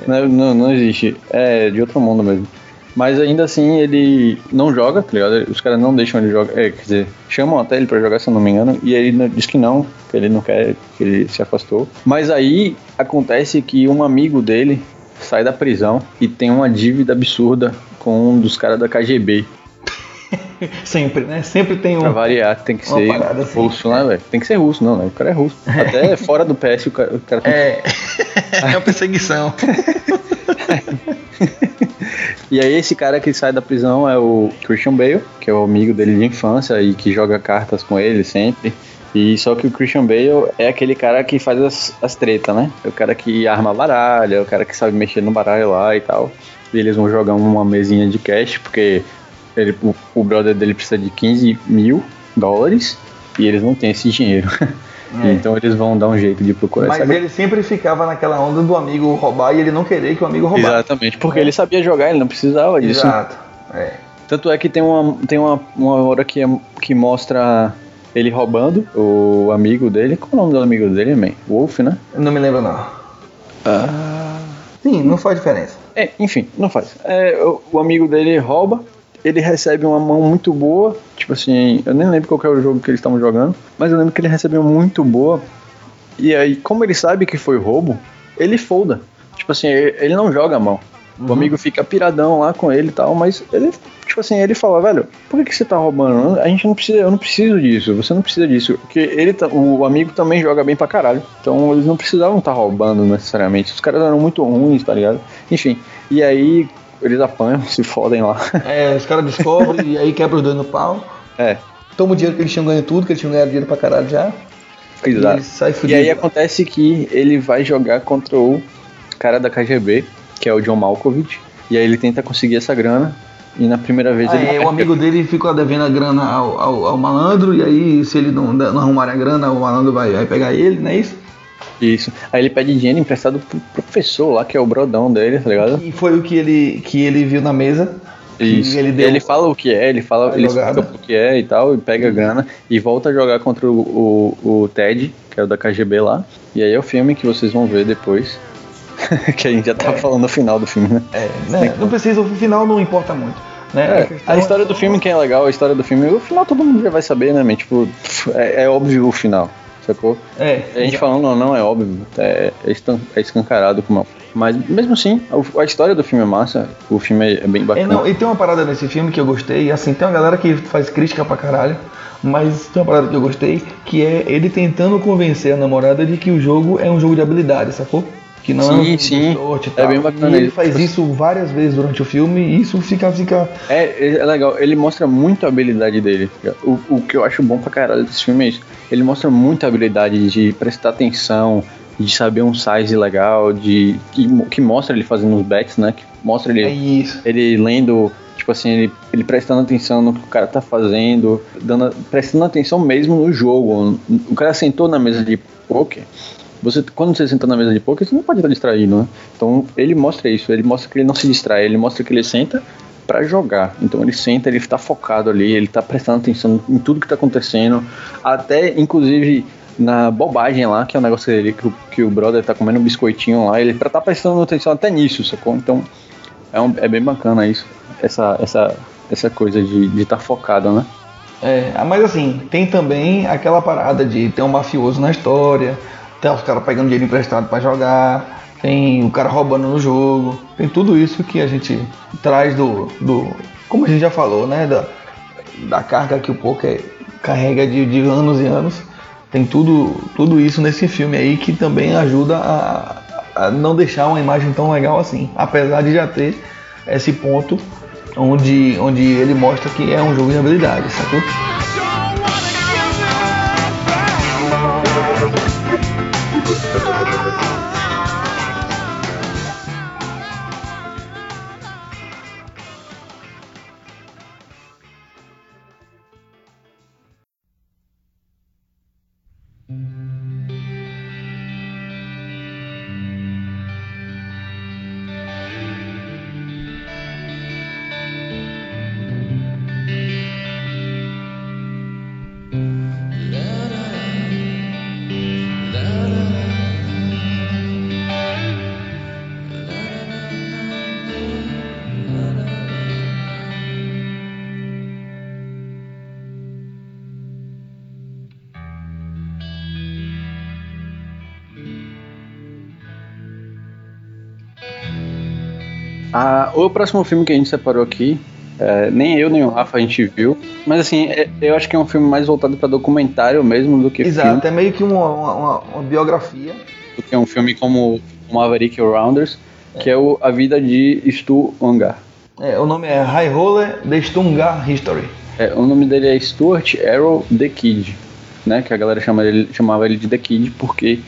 Não, não, não existe. É de outro mundo mesmo. Mas ainda assim ele não joga, tá ligado? Os caras não deixam ele jogar. É, quer dizer, chamam até ele pra jogar, se eu não me engano. E ele diz que não, que ele não quer, que ele se afastou. Mas aí acontece que um amigo dele sai da prisão e tem uma dívida absurda com um dos caras da KGB. Sempre, né? Sempre tem um. Pra variar, tem que ser assim. russo, né, velho? Tem que ser russo, não, né? O cara é russo. Até fora do PS o cara, o cara tem É. é uma perseguição. E aí esse cara que sai da prisão é o Christian Bale, que é o amigo dele de infância e que joga cartas com ele sempre. E só que o Christian Bale é aquele cara que faz as, as tretas, né? É o cara que arma a baralha, é o cara que sabe mexer no baralho lá e tal. E eles vão jogar uma mesinha de cash, porque ele, o, o brother dele precisa de 15 mil dólares e eles não têm esse dinheiro. É. Então eles vão dar um jeito de procurar Mas ele sempre ficava naquela onda do amigo roubar e ele não querer que o amigo roubasse. Exatamente, porque é. ele sabia jogar, ele não precisava disso. Exato. É. Tanto é que tem uma, tem uma, uma hora que, é, que mostra ele roubando o amigo dele. Qual é o nome do amigo dele, man? Wolf, né? Não me lembro, não. Ah. Sim, não faz diferença. É, enfim, não faz. É, o, o, amigo dele rouba, ele recebe uma mão muito boa. Tipo assim, eu nem lembro qual é o jogo que eles estavam jogando, mas eu lembro que ele recebeu muito boa. E aí, como ele sabe que foi roubo, ele folda. Tipo assim, ele não joga a mão. Uhum. O amigo fica piradão lá com ele e tal, mas ele, tipo assim, ele fala, velho, por que, que você tá roubando? A gente não precisa, eu não preciso disso, você não precisa disso. Porque ele, o amigo também joga bem pra caralho. Então eles não precisavam estar tá roubando necessariamente. Os caras eram muito ruins, tá ligado? Enfim. E aí eles apanham, se fodem lá. É, os caras descobrem e aí quebra os dois no pau. É. Toma o dinheiro que eles tinham ganho tudo, que eles tinham ganhado dinheiro pra caralho já. Exato. E, e aí acontece que ele vai jogar contra o cara da KGB, que é o John Malkovich. E aí ele tenta conseguir essa grana. E na primeira vez ah, ele. É, o amigo dele ficou devendo a grana ao, ao, ao, malandro, e aí se ele não, não arrumar a grana, o malandro vai, vai pegar ele, não é isso? Isso. Aí ele pede dinheiro emprestado pro professor lá, que é o brodão dele, tá ligado? E foi o que ele, que ele viu na mesa. Isso. Ele, deu ele fala o que é, ele fala, ele explica o que é e tal, e pega a grana e volta a jogar contra o, o, o Ted, que é o da KGB lá. E aí é o filme que vocês vão ver depois. que a gente já tá é. falando no final do filme, né? É, né? não precisa, o final não importa muito. Né? É, a, história do filme que é legal, a história do filme, o final todo mundo já vai saber, né? Tipo, é, é óbvio o final, sacou? É. A gente falando não, não é óbvio, é, é escancarado como. Mas mesmo assim, a, a, história do filme é massa, o filme é, é bem bacana. É, não, e tem uma parada nesse filme que eu gostei, assim, tem uma galera que faz crítica pra caralho, mas tem uma parada que eu gostei, que é ele tentando convencer a namorada de que o jogo é um jogo de habilidade, sacou? Que não sim, é um sim. sorte é bem bacana. E ele faz isso várias vezes durante o filme e isso fica. fica... É, é legal, ele mostra muito a habilidade dele. O, o que eu acho bom pra caralho desse filme é isso. Ele mostra muita habilidade de prestar atenção, de saber um size legal, de que, que mostra ele fazendo os bets, né? Que mostra ele, é ele lendo tipo assim, ele, ele, prestando atenção no que o cara tá fazendo, dando, prestando atenção mesmo no jogo. O cara sentou na mesa de poker, você, quando você senta na mesa de poker, você não pode estar distraído, né? Então ele mostra isso, ele mostra que ele não se distrai, ele mostra que ele senta para jogar. Então ele senta, ele está focado ali, ele está prestando atenção em tudo que está acontecendo, até inclusive na bobagem lá, que é o um negócio dele, que o, que o brother tá comendo um biscoitinho lá, ele tá prestando atenção até nisso, sacou? Então é, um, é bem bacana isso, essa, essa, essa coisa de estar tá focado, né? É, mas assim, tem também aquela parada de ter um mafioso na história, tem os caras pegando dinheiro emprestado para jogar, tem o cara roubando no jogo, tem tudo isso que a gente traz do, do como a gente já falou, né, da, da carga que o poker carrega de, de anos e anos. Tem tudo, tudo isso nesse filme aí que também ajuda a, a não deixar uma imagem tão legal assim. Apesar de já ter esse ponto onde, onde ele mostra que é um jogo de habilidade, sacou? O próximo filme que a gente separou aqui, é, nem eu nem o Rafa a gente viu, mas assim, é, eu acho que é um filme mais voltado para documentário mesmo do que Exato, filme. é meio que uma, uma, uma biografia. Do que um filme como Maverick Rounders, que é o, a vida de Stu Ungar. É, o nome é High Roller The Stungar History. É, o nome dele é Stuart Arrow The Kid, né? Que a galera chama ele, chamava ele de The Kid porque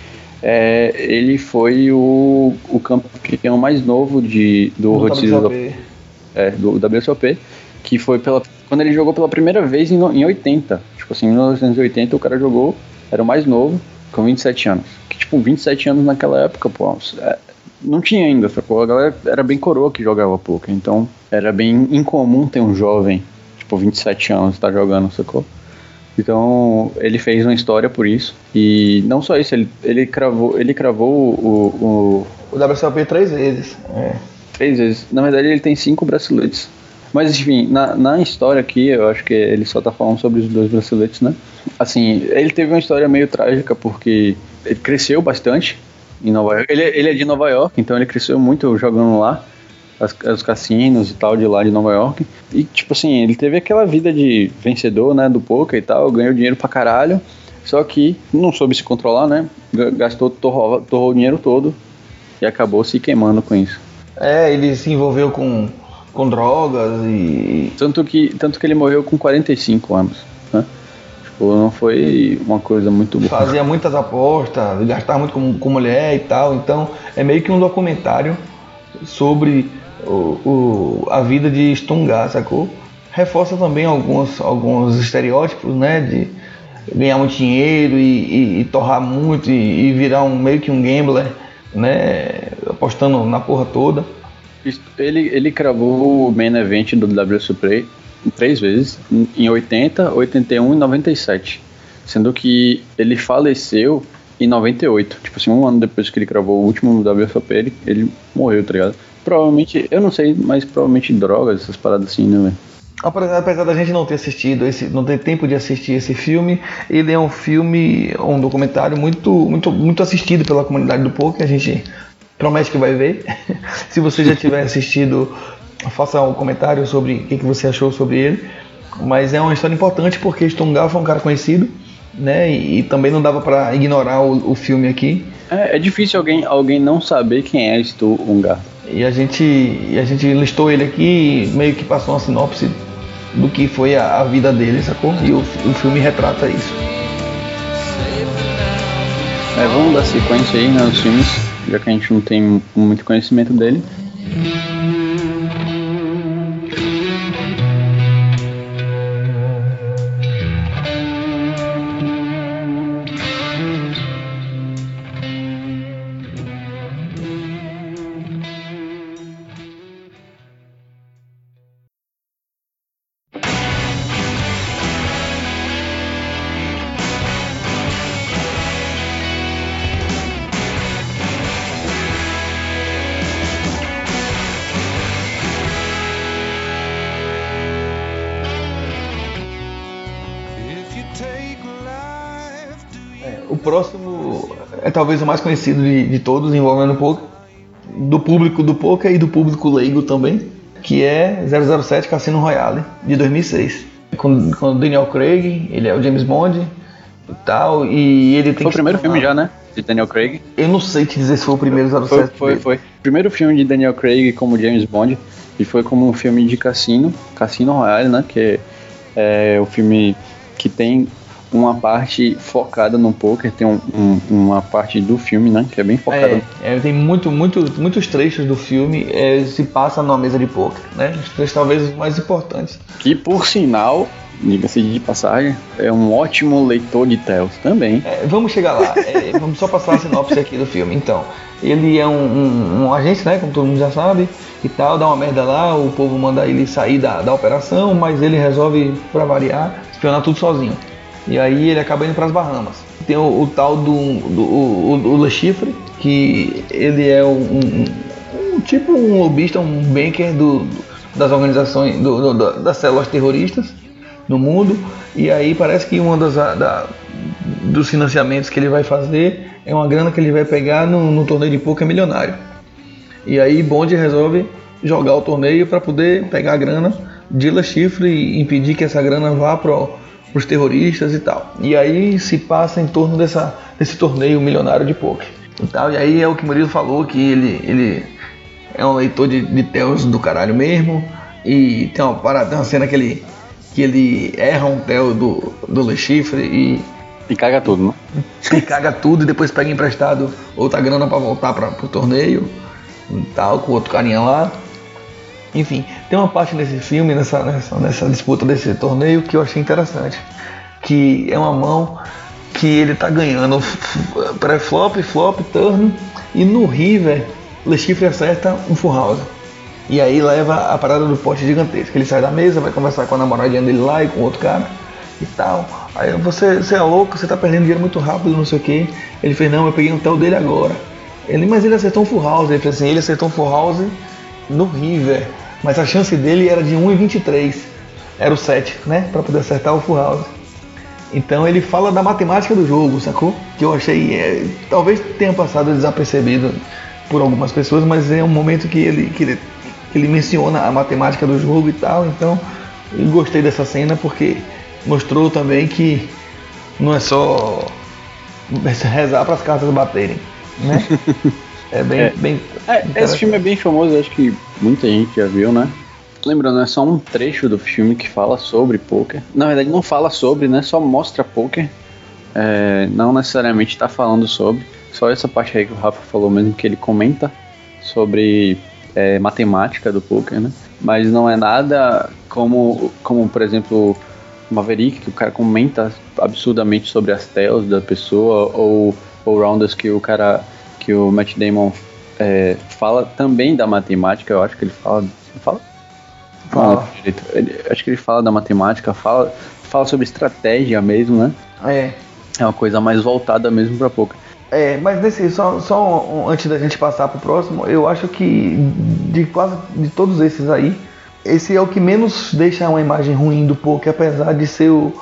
é, ele foi o, o campeão mais novo de, do WSOP. é, do WSOP, que foi pela, quando ele jogou pela primeira vez em, em 80. Tipo assim, em 1980 o cara jogou, era o mais novo, com 27 anos. Que tipo, 27 anos naquela época, pô, é, não tinha ainda, sacou? A galera era bem coroa que jogava pouco, então era bem incomum ter um jovem, tipo, 27 anos, estar jogando, sacou? Então ele fez uma história por isso. E não só isso, ele, ele cravou, ele cravou o, o, O WSOP três vezes. É. Três vezes. Na verdade, ele tem cinco braceletes. Mas, enfim, na, na história aqui, eu acho que ele só tá falando sobre os dois braceletes, né? Assim, ele teve uma história meio trágica porque ele cresceu bastante em Nova York. Ele, ele é de Nova York, então ele cresceu muito jogando lá, as, os cassinos e tal de lá de Nova York. E, tipo assim, ele teve aquela vida de vencedor, né, do poker e tal, ganhou dinheiro pra caralho. Só que não soube se controlar, né? Ga- Gastou, torrou, torrou o dinheiro todo e acabou se queimando com isso. É, ele se envolveu com, com drogas e. Tanto que, tanto que ele morreu com 45 anos, né? Tipo, não foi uma coisa muito boa. fazia muitas apostas, gastava muito com, com mulher e tal. Então é meio que um documentário sobre o, o- a vida de Stungar, sacou? Reforça também alguns, alguns estereótipos, né? De ganhar muito dinheiro e, e- e torrar muito e, e virar um meio que um gambler, né? Apostando na porra toda. Ele, ele cravou o main event do WSOP três vezes, em 80, 81 e 97. Sendo que ele faleceu em 98. Tipo assim, um ano depois que ele cravou o último WSOP, ele, ele morreu, tá ligado? Provavelmente, eu não sei, mas provavelmente drogas, essas paradas assim, né, velho? Apesar, da gente não ter assistido, esse, não ter tempo de assistir esse filme, ele é um filme, um documentário muito, muito, muito assistido pela comunidade do poker. A gente promete que vai ver. Se você já tiver assistido, faça um comentário sobre o que, que você achou sobre ele. Mas é uma história importante porque Stungal foi um cara conhecido, né? E, e também não dava para ignorar o, o filme aqui. É, é difícil alguém, alguém não saber quem é Stu Ungar. E a gente, e a gente listou ele aqui meio que passou uma sinopse do que foi a, a vida dele, sacou? E o, o filme retrata isso. É, vamos dar sequência aí né, nos filmes, já que a gente não tem muito conhecimento dele. Talvez o mais conhecido de, de todos, envolvendo poker, do público do poker e do público leigo também, que é 007 Cassino Royale, de 2006. Com, com o Daniel Craig, ele é o James Bond, e tal, e ele tem Foi o primeiro filme já, né? De Daniel Craig. Eu não sei te dizer se foi o primeiro 07 Foi, foi, foi. Primeiro filme de Daniel Craig como James Bond. E foi como um filme de cassino, Cassino Royale, né? Que é o filme que tem uma parte focada no poker, tem um- um- uma parte do filme, né? Que é bem focada. É, é, tem muito, muito, muitos trechos do filme é, se passa numa mesa de poker, né? Os trechos talvez os mais importantes. Que por sinal, diga-se de passagem, é um ótimo leitor de Tales também. É, vamos chegar lá. É, vamos só passar a sinopse aqui do filme. Então, ele é um, um- um agente, né? Como todo mundo já sabe, e tal, dá uma merda lá, o povo manda ele sair da, da operação, mas ele resolve, pra variar, espionar tudo sozinho. E aí ele acaba indo pras Bahamas. Tem o, o tal do, do o, o, Le Chiffre, que ele é um, um- um tipo um lobista, um banker do, das organizações, do, do- da- das células terroristas no mundo. E aí parece que da- dos financiamentos que ele vai fazer é uma grana que ele vai pegar no, no torneio de poker milionário. E aí Bond resolve jogar o torneio para poder pegar a grana de La Chifre e impedir que essa grana vá para os terroristas e tal. E aí se passa em torno dessa, desse torneio milionário de poker. E, tal. e aí é o que o Murilo falou, que ele, ele é um leitor de, de Tels do caralho mesmo. E tem uma, parada, tem uma cena que ele, que ele erra um Tel do, do Le Chiffre e E caga tudo, né? e caga tudo e depois pega emprestado outra grana pra voltar para pro torneio e tal, com outro carinha lá. Enfim, tem uma parte nesse filme, nessa, nessa, nessa disputa desse torneio que eu achei interessante. Que é uma mão que ele tá ganhando pré-flop, flop, turn e no river Le Chiffre acerta um full house. E aí leva a parada do pote gigantesco. Ele sai da mesa, vai conversar com a namoradinha dele lá e com outro cara e tal. Aí você, você é louco, você tá perdendo dinheiro muito rápido, não sei o que. Ele fez, não, eu peguei um tel dele agora. Ele, mas ele acertou um full house. Ele fez assim, ele acertou um full house no river. Mas a chance dele era de 1,23. Era o 7, né? Pra poder acertar o full house. Então ele fala da matemática do jogo, sacou? Que eu achei. é, talvez tenha passado desapercebido por algumas pessoas, mas é um momento que ele, que ele, que ele menciona a matemática do jogo e tal. Então eu gostei dessa cena porque mostrou também que não é só rezar para as cartas baterem, né? É bem. É. bem É, esse filme é bem famoso, acho que muita gente já viu, né? Lembrando, é só um trecho do filme que fala sobre poker. Na verdade, não fala sobre, né? Só mostra poker. É, não necessariamente está falando sobre. Só essa parte aí que o Rafa falou mesmo, que ele comenta sobre é, matemática do poker, né? Mas não é nada como, como por exemplo, Maverick, que o cara comenta absurdamente sobre as telas da pessoa, ou, ou Rounders que o cara, que o Matt Damon é, fala também da matemática, eu acho que ele fala. Fala? Fala. Ele- acho que ele fala da matemática, fala, fala sobre estratégia mesmo, né? É. É uma coisa mais voltada mesmo pra poker. É, mas nesse, só, só um- antes da gente passar pro próximo, eu acho que de quase de todos esses aí, esse é o que menos deixa uma imagem ruim do poker, apesar de ser o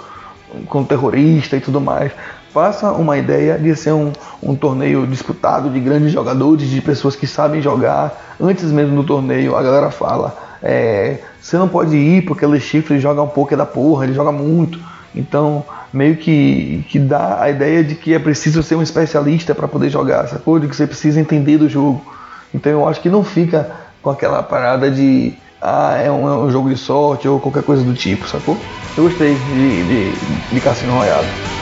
com terrorista e tudo mais. Passa uma ideia de ser um, um torneio disputado de grandes jogadores, de pessoas que sabem jogar. Antes mesmo do torneio, a galera fala: é, você não pode ir porque o Chifre joga um poker da porra, ele joga muito. Então, meio que, que dá a ideia de que é preciso ser um especialista para poder jogar, sacou? De que você precisa entender do jogo. Então, eu acho que não fica com aquela parada de ah, é um, é um jogo de sorte ou qualquer coisa do tipo, sacou? Eu gostei de, de, de Cassino Royale.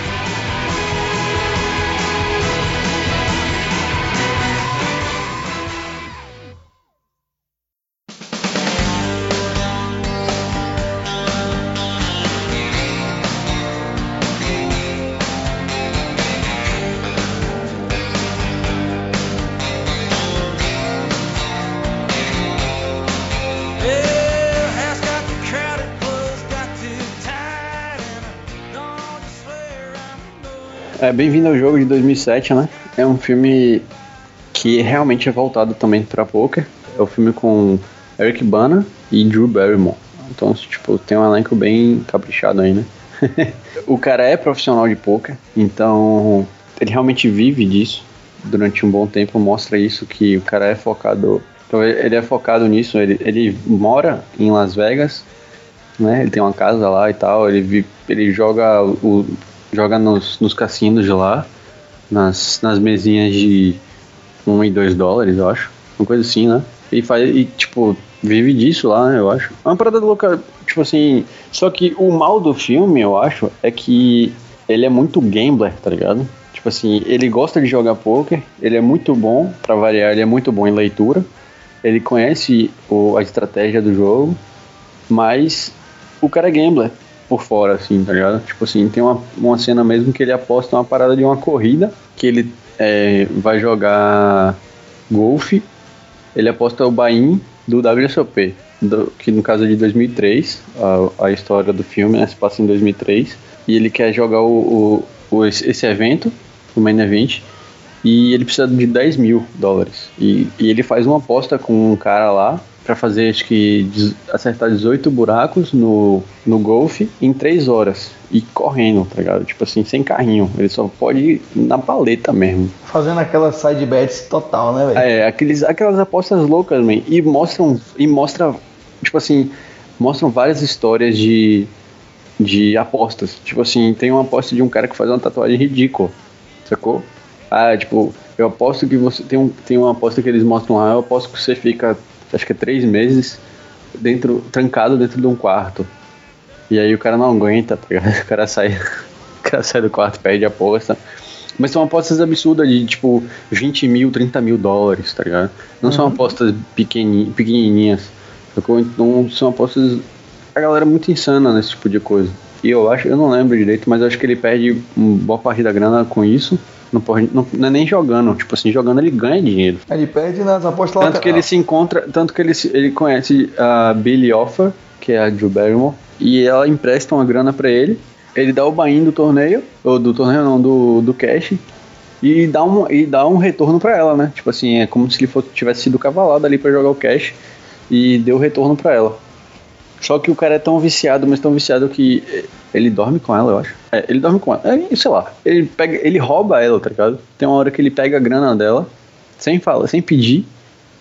Bem-vindo ao jogo de 2007, né? É um filme que realmente é voltado também pra poker. É o filme com Eric Bana e Drew Barrymore. Então, tipo, tem um elenco bem caprichado aí, né? o cara é profissional de poker, então ele realmente vive disso durante um bom tempo. Mostra isso que o cara é focado. Então, ele é focado nisso. Ele, ele mora em Las Vegas, né? Ele tem uma casa lá e tal. Ele, ele joga o, joga nos, nos cassinos de lá, nas, nas mesinhas de 1 e 2 dólares, eu acho. Uma coisa assim, né? E faz, e, tipo, vive disso lá, né, eu acho. É uma parada louca, tipo assim. Só que o mal do filme, eu acho, é que ele é muito gambler, tá ligado? Tipo assim, ele gosta de jogar poker, ele é muito bom, pra variar, ele é muito bom em leitura. Ele conhece o, a estratégia do jogo, mas o cara é gambler por fora, assim, tá ligado? Tipo assim, tem uma, uma cena mesmo que ele aposta uma parada de uma corrida, que ele é, vai jogar golfe, ele aposta o buy-in do WSOP, do- que no caso é de 2003, a, a história do filme né, se passa em 2003, e ele quer jogar o, o- o- esse, esse evento, o main event, e ele precisa de 10 mil dólares. E, e ele faz uma aposta com um cara lá pra fazer, acho que, acertar 18 buracos no, no golfe em 3 horas. E correndo, tá ligado? Tipo assim, sem carrinho. Ele só pode ir na paleta mesmo. Fazendo aquelas side bets total, né, velho? É, aqueles, aquelas apostas loucas, man. E mostram, e mostra, tipo assim, mostram várias histórias de, de apostas. Tipo assim, tem uma aposta de um cara que faz uma tatuagem ridícula, sacou? Ah, tipo, eu aposto que você. Tem, um, tem uma aposta que eles mostram lá, eu aposto que você fica, acho que é três meses, dentro, trancado dentro de um quarto. E aí o cara não aguenta, tá ligado? O cara sai, o cara sai do quarto, perde a aposta. Mas são apostas absurdas de tipo 20 mil, 30 mil dólares, tá ligado? Não são apostas pequeni, pequenininhas. sacou? Então são apostas. A galera é muito insana nesse tipo de coisa. E eu acho, eu não lembro direito, mas acho que ele perde uma boa parte da grana com isso. Não, pode, não, não é nem jogando, tipo assim, jogando ele ganha dinheiro. Ele perde nas apostas Tanto que ele se encontra, tanto que ele, se- ele conhece a Billy Offer, que é a Drew Barrymore, e ela empresta uma grana pra ele. Ele dá o buy-in do torneio, ou do torneio não, do, do cash, e dá, um, e dá um retorno pra ela, né? Tipo assim, é como se ele fosse, tivesse sido cavalado ali pra jogar o cash, e deu retorno pra ela. Só que o cara é tão viciado, mas tão viciado que ele dorme com ela, eu acho. É, ele dorme com ela. É, sei lá, ele, pega, ele rouba ela, tá ligado? Tem uma hora que ele pega a grana dela, sem falar, sem pedir,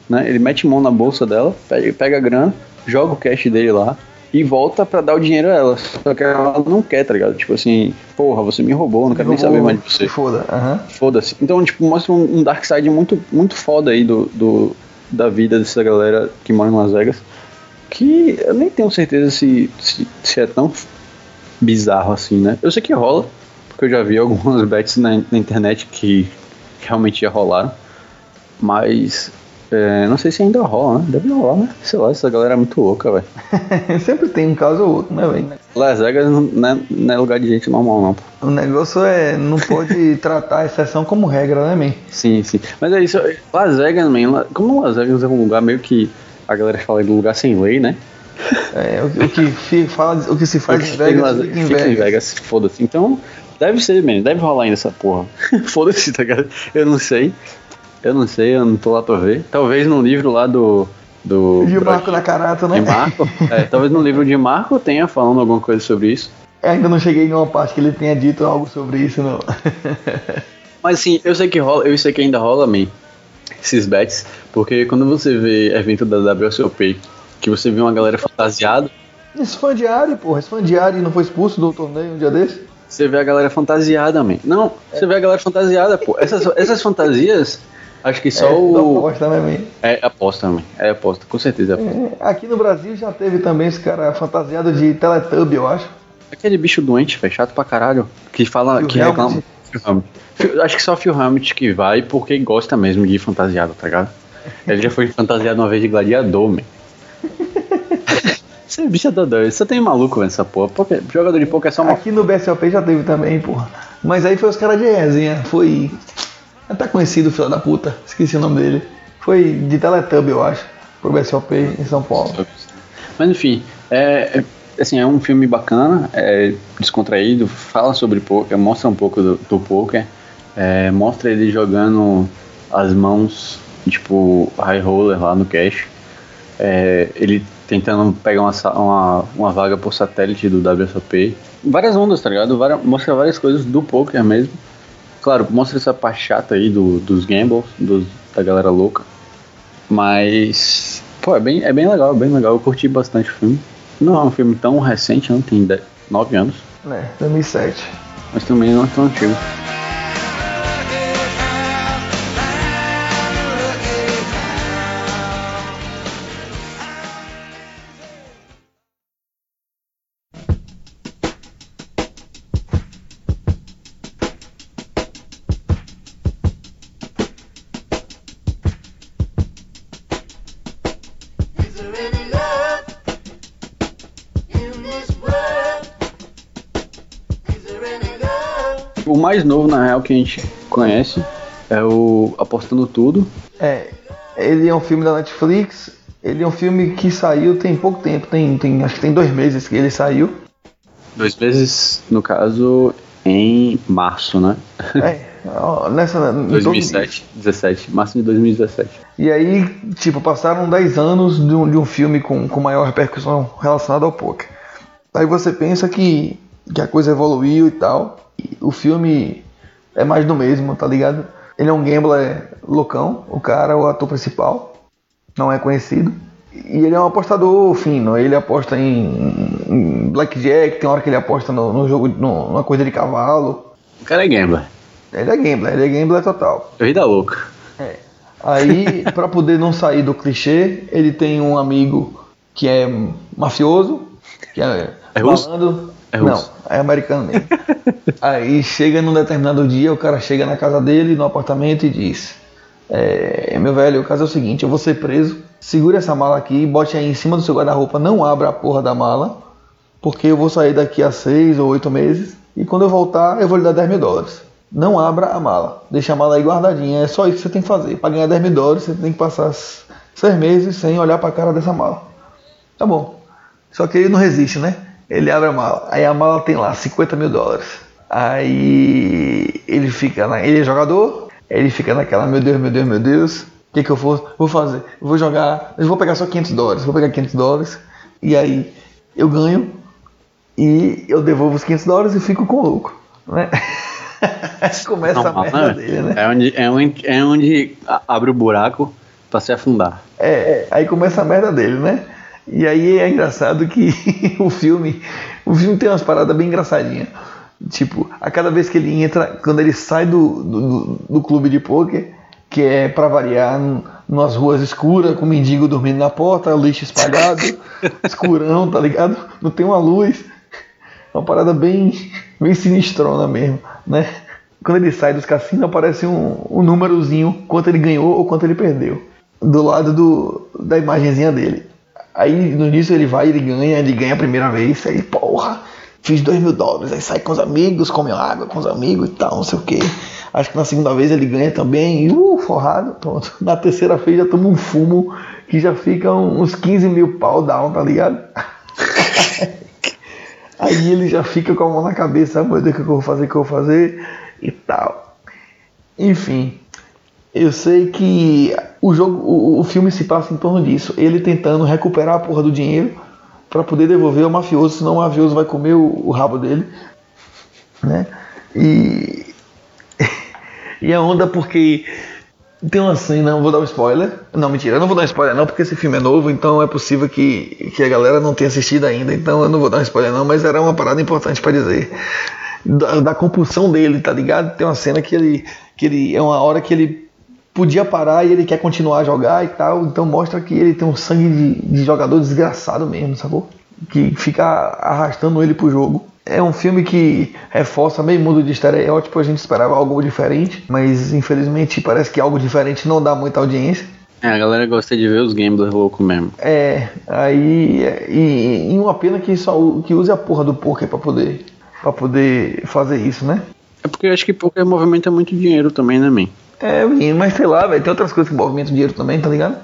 né? Ele mete mão na bolsa dela, pega, a grana, joga o cash dele lá e volta pra dar o dinheiro a ela. Só que ela não quer, tá ligado? Tipo assim, porra, você me roubou, não quero nem saber mais de você. Foda. aham. Foda-se. Então, tipo, mostra um, um dark side muito, muito foda aí do, do, da vida dessa galera que mora em Las Vegas. Que eu nem tenho certeza se, se, se é tão bizarro assim, né? Eu sei que rola, porque eu já vi algumas bets na, na internet que realmente já rolaram. Mas é, não sei se ainda rola, né? Deve rolar, né? Sei lá, essa galera é muito louca, velho. Sempre tem um caso ou outro, né, velho? Las Vegas não, é, não é lugar de gente normal, não, pô. O negócio é. Não pode tratar a exceção como regra, né, man? Sim, sim. Mas é isso. Las Vegas, man, como Las Vegas é um lugar meio que a galera fala aí do lugar sem lei, né? É, o, o que fi- fala, o que se faz que em Vegas, fica em fica em Vegas. Vegas, foda-se. Então, deve ser, man, deve rolar ainda essa porra. foda-se, tá ligado? Eu não sei. Eu não sei, eu não tô lá pra ver. Talvez no livro lá do. Do. E Brad- Marco na carata, né? De Marco. É, talvez no livro de Marco tenha falando alguma coisa sobre isso. Ainda não cheguei em uma parte que ele tenha dito algo sobre isso, não. Mas assim, eu sei que rola, eu sei que ainda rola, man, esses bets, porque quando você vê evento da WSOP, que você vê uma galera fantasiada, Esse fã de Ari, porra. Esse Ari não foi expulso do torneio um dia desse? você vê a galera fantasiada, man. Não, você vê a galera fantasiada, pô. Essas, essas fantasias, acho que só é, o. aposta, né, man? É aposta, man. É aposta, com certeza é aposta. É, aqui no Brasil já teve também esse cara fantasiado de Teletubby, eu acho. Aquele bicho doente, velho, chato pra caralho, que fala, Phil que reclama. Acho que só o Phil Helmut que vai porque gosta mesmo de ir fantasiado, tá ligado? Ele já foi fantasiado uma vez de gladiador, man. Esse bicho é doido, só tem maluco nessa porra. Poker- jogador de poker é só uma. Aqui no BSOP já teve também, porra. Mas aí foi os caras de resenha. Foi. Até conhecido, filho da puta. Esqueci o nome dele. Foi de Teletubby, eu acho. Pro BSOP em São Paulo. Mas enfim, é, é- assim, é um filme bacana, é descontraído, fala sobre poker, mostra um pouco do, do poker, é, mostra ele jogando as mãos, tipo, high roller lá no cash. É, ele tentando pegar uma, uma, uma vaga por satélite do WSOP. Várias ondas, tá ligado? Várias- mostra várias coisas do poker mesmo. Claro, mostra essa parte chata aí do, dos gambles, dos, da galera louca. Mas, pô, é bem, é bem legal, é bem legal. Eu curti bastante o filme. Não é um filme tão recente, não tem 9 anos. É, 2007. mas também não é tão antigo. Mais novo, na real, que a gente conhece é o Apostando Tudo. É, ele é um filme da Netflix. Ele é um filme que saiu tem pouco tempo, tem, tem acho que tem dois meses que ele saiu. Dois meses, no caso, em março, né? É, nessa. em torno 2007, 17, março de 2017. E aí, tipo, passaram 10 anos de um, de um filme com, com maior repercussão relacionada ao poker. Aí você pensa que, que a coisa evoluiu e tal. E o filme é mais do mesmo, tá ligado? Ele é um gambler loucão, o cara, o ator principal, não é conhecido. E ele é um apostador fino, ele aposta em, em blackjack, tem hora que ele aposta no, no jogo, no- numa coisa de cavalo. O cara é gambler. Ele é gambler, ele é gambler total. É vida louca. Aí, pra poder não sair do clichê, ele tem um amigo que é mafioso, que é, É russo? É não, é americano mesmo. Aí chega num determinado dia, o cara chega na casa dele, no apartamento, e diz: é, Meu velho, o caso é o seguinte: eu vou ser preso, segure essa mala aqui, bote aí em cima do seu guarda-roupa, não abra a porra da mala, porque eu vou sair daqui a seis ou oito meses, e quando eu voltar, eu vou lhe dar 10 mil dólares. Não abra a mala, deixa a mala aí guardadinha, é só isso que você tem que fazer. Para ganhar 10 mil dólares, você tem que passar seis meses sem olhar para a cara dessa mala. Tá bom. Só que ele não resiste, né? Ele abre a mala. Aí a mala tem lá 50 mil dólares. Aí ele fica na. Ele é jogador. Ele fica naquela, meu Deus, meu Deus, meu Deus. O que, que eu vou, vou fazer? Eu vou jogar. Eu vou pegar só 500 dólares. Vou pegar 500 dólares. E aí eu ganho. E eu devolvo os 500 dólares e fico com o lucro. Né? Começa a Normal, merda dele, né? É onde, é onde, é onde a- abre o buraco pra se afundar. É, aí começa a merda dele, né? E aí é engraçado que o filme, o filme tem umas paradas bem engraçadinhas. Tipo, a cada vez que ele entra, quando ele sai do, do, do- clube de pôquer, que é pra variar, nas ruas escuras, com o mendigo dormindo na porta, lixo espalhado, escurão, tá ligado? Não tem uma luz. Uma parada bem, bem sinistrona mesmo, né? Quando ele sai dos cassinos, aparece um, um númerozinho, quanto ele ganhou ou quanto ele perdeu. Do lado do, da imagenzinha dele. Aí no início ele vai, ele ganha, ele ganha a primeira vez, aí porra, fiz dois mil dólares, aí sai com os amigos, come água com os amigos e tal, não sei o que. Acho que na segunda vez ele ganha também, uh, forrado, pronto. Na terceira vez já toma um fumo que já fica uns 15 mil pau down, tá ligado? Aí ele já fica com a mão na cabeça, ah, meu Deus, o que eu vou fazer, o que eu vou fazer e tal. Enfim, eu sei que o jogo, o, o filme se passa em torno disso. Ele tentando recuperar a porra do dinheiro para poder devolver ao mafioso, senão o mafioso vai comer o, o rabo dele, né? E e a onda porque tem uma cena, não vou dar um spoiler. Não, mentira, eu não vou dar um spoiler não, porque esse filme é novo, então é possível que, que a galera não tenha assistido ainda, então eu não vou dar um spoiler não, mas era uma parada importante para dizer. Da, da compulsão dele, tá ligado? Tem uma cena que ele, que ele. É uma hora que ele podia parar e ele quer continuar a jogar e tal, então mostra que ele tem um sangue de, de jogador desgraçado mesmo, sacou? Que fica arrastando ele pro jogo. É um filme que reforça meio mundo de estereótipo, a gente esperava algo diferente, mas infelizmente parece que algo diferente não dá muita audiência. É, a galera gosta de ver os gamblers loucos mesmo. É, aí e, e uma pena que só que use a porra do poker para poder para poder fazer isso, né? É porque eu acho que porque movimenta muito dinheiro também, né, man? É, menino, mas sei lá, velho, tem outras coisas que movimentam dinheiro também, tá ligado?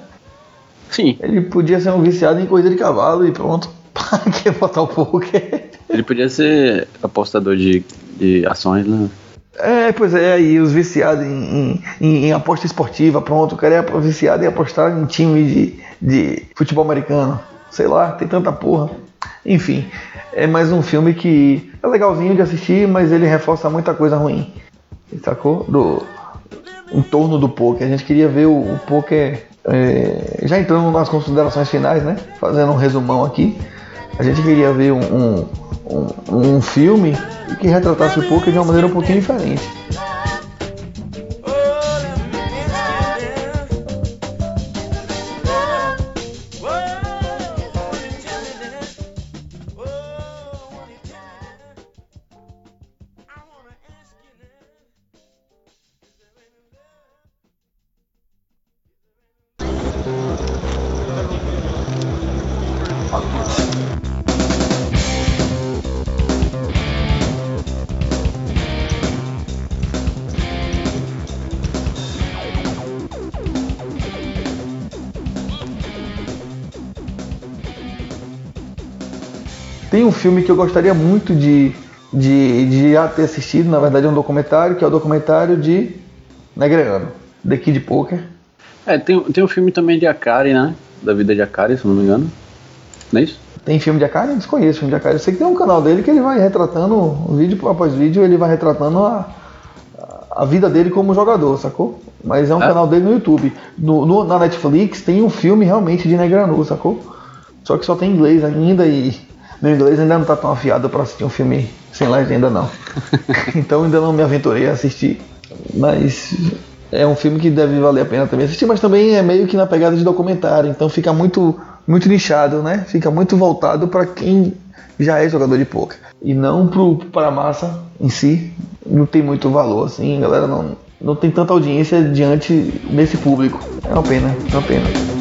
Sim, Ele podia ser um viciado em corrida de cavalo e pronto. Pra que botar o poker? ele podia ser apostador de, de ações, né? É, pois é, aí os viciados em, em, em aposta esportiva, pronto, o cara é viciado em apostar em time de, de futebol americano. Sei lá, tem tanta porra. Enfim, é mais um filme que é legalzinho de assistir, mas ele reforça muita coisa ruim. Sacou? Do, em torno do poker. A gente queria ver o, o poker é, já entrando nas considerações finais, né? Fazendo um resumão aqui. A gente queria ver um, um, um, um filme que retratasse o poker de uma maneira um pouquinho diferente. Tem um filme que eu gostaria muito de, de, de já ter assistido, na verdade é um documentário, que é o documentário de Negreano, The Kid Poker. É, tem, tem um filme também de Akari, né? Da vida de Akari, se não me engano. Não é isso? Tem filme de Akari? Eu desconheço filme de Akari. Eu sei que tem um canal dele que ele vai retratando, vídeo após vídeo, ele vai retratando a, a vida dele como jogador, sacou? Mas é um É? canal dele no YouTube. No, no- na Netflix tem um filme realmente de Negranu, sacou? Só que só tem inglês ainda e meu inglês ainda não tá tão afiado pra assistir um filme sem legenda não. então ainda não me aventurei a assistir. Mas é um filme que deve valer a pena também assistir, mas também é meio que na pegada de documentário, então fica muito muito nichado, né? Fica muito voltado para quem já é jogador de poker e não para a massa em si. Não tem muito valor assim, a galera não não tem tanta audiência diante desse público. É uma pena, é uma pena.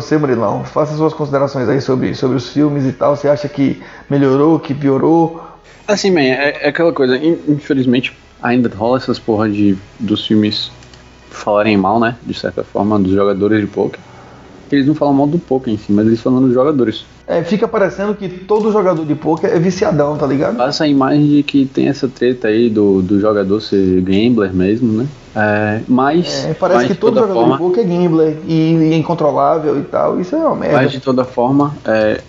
Você, Murilão, faça suas considerações aí sobre, sobre os filmes e tal. Você acha que melhorou, que piorou? Assim, man, é, é aquela coisa, in- infelizmente ainda rola essas porra de, dos filmes falarem mal, né? De certa forma, dos jogadores de poker. Eles não falam mal do poker em si, mas eles falam dos jogadores. É, fica parecendo que todo jogador de poker é viciadão, tá ligado? Passa a imagem de que tem essa treta aí do, do jogador ser gambler mesmo, né? É, mas, É, parece mas que todo jogador forma, de poker é gambler e, e é incontrolável e tal. Isso é uma merda. Mas de toda forma, é,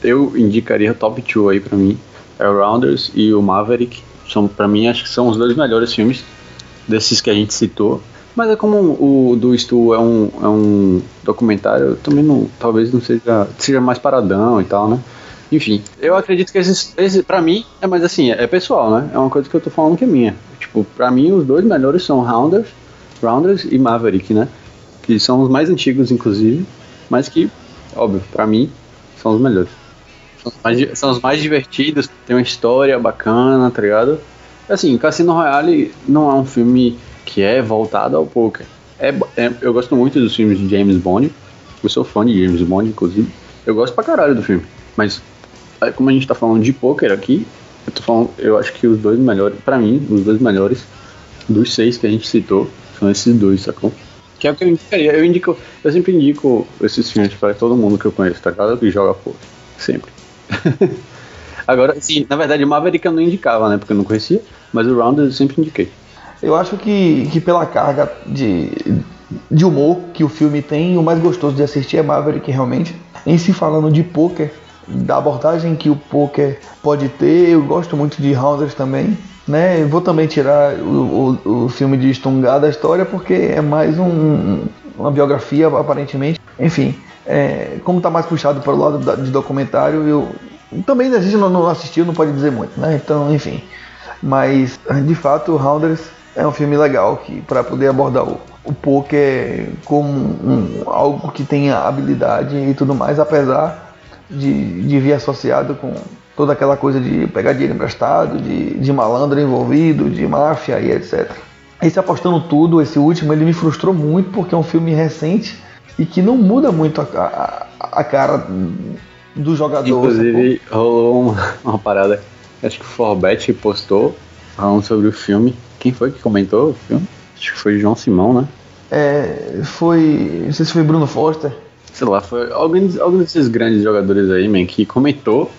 eu indicaria top 2 aí pra mim. É o Rounders e o Maverick. São, pra mim, acho que são os dois melhores filmes desses que a gente citou. Mas é como o do Stu é um, é um documentário, também não, talvez não seja, seja mais paradão e tal, né? Enfim, eu acredito que esses, esse, pra mim, é mais assim, é pessoal, né? É uma coisa que eu tô falando que é minha. Tipo, pra mim, os dois melhores são Rounders, Rounders e Maverick, né? Que são os mais antigos, inclusive, mas que, óbvio, pra mim, são os melhores. São os mais, são os mais divertidos, tem uma história bacana, tá ligado? Assim, Cassino Royale não é um filme que é voltado ao poker. É, é- eu gosto muito dos filmes de James Bond. Eu sou fã de James Bond, inclusive. Eu gosto pra caralho do filme. Mas, aí, como a gente tá falando de poker aqui, eu tô falando, eu acho que os dois melhores, pra mim, os dois melhores dos seis que a gente citou são esses dois, sacou? Que é o que eu indicaria. Eu indico, eu sempre indico esses filmes pra todo mundo que eu conheço, tá ligado? Que joga poker. Sempre. Agora, sim, na verdade, o Maverick eu não indicava, né? Porque eu não conhecia, mas o Rounders eu sempre indiquei. Eu acho que, que pela carga de, de humor que o filme tem, o mais gostoso de assistir é Maverick realmente. Em se falando de poker, da abordagem que o poker pode ter, eu gosto muito de Rounders também. Né? Vou também tirar o, o, o filme de Stungar da história porque é mais um, uma biografia aparentemente. Enfim, é, como tá mais puxado para o lado da- de documentário, eu também a gente não, não assistiu, não pode dizer muito, né? Então, enfim. Mas, de fato, Rounders é um filme legal que para poder abordar o, o poker como um- algo que tenha habilidade e tudo mais, apesar de, de vir associado com toda aquela coisa de pegar dinheiro emprestado, de, de malandro envolvido, de máfia e etc. Esse apostando tudo, esse último, ele me frustrou muito porque é um filme recente e que não muda muito a, a, a cara do jogador. Inclusive, rolou uma, uma parada acho que o Forbet postou falando sobre o filme. Quem foi que comentou o filme? Acho que foi João Simão, né? É, foi. Não sei se foi Bruno Foster. Sei lá, foi algum, algum desses grandes jogadores aí, man, que comentou.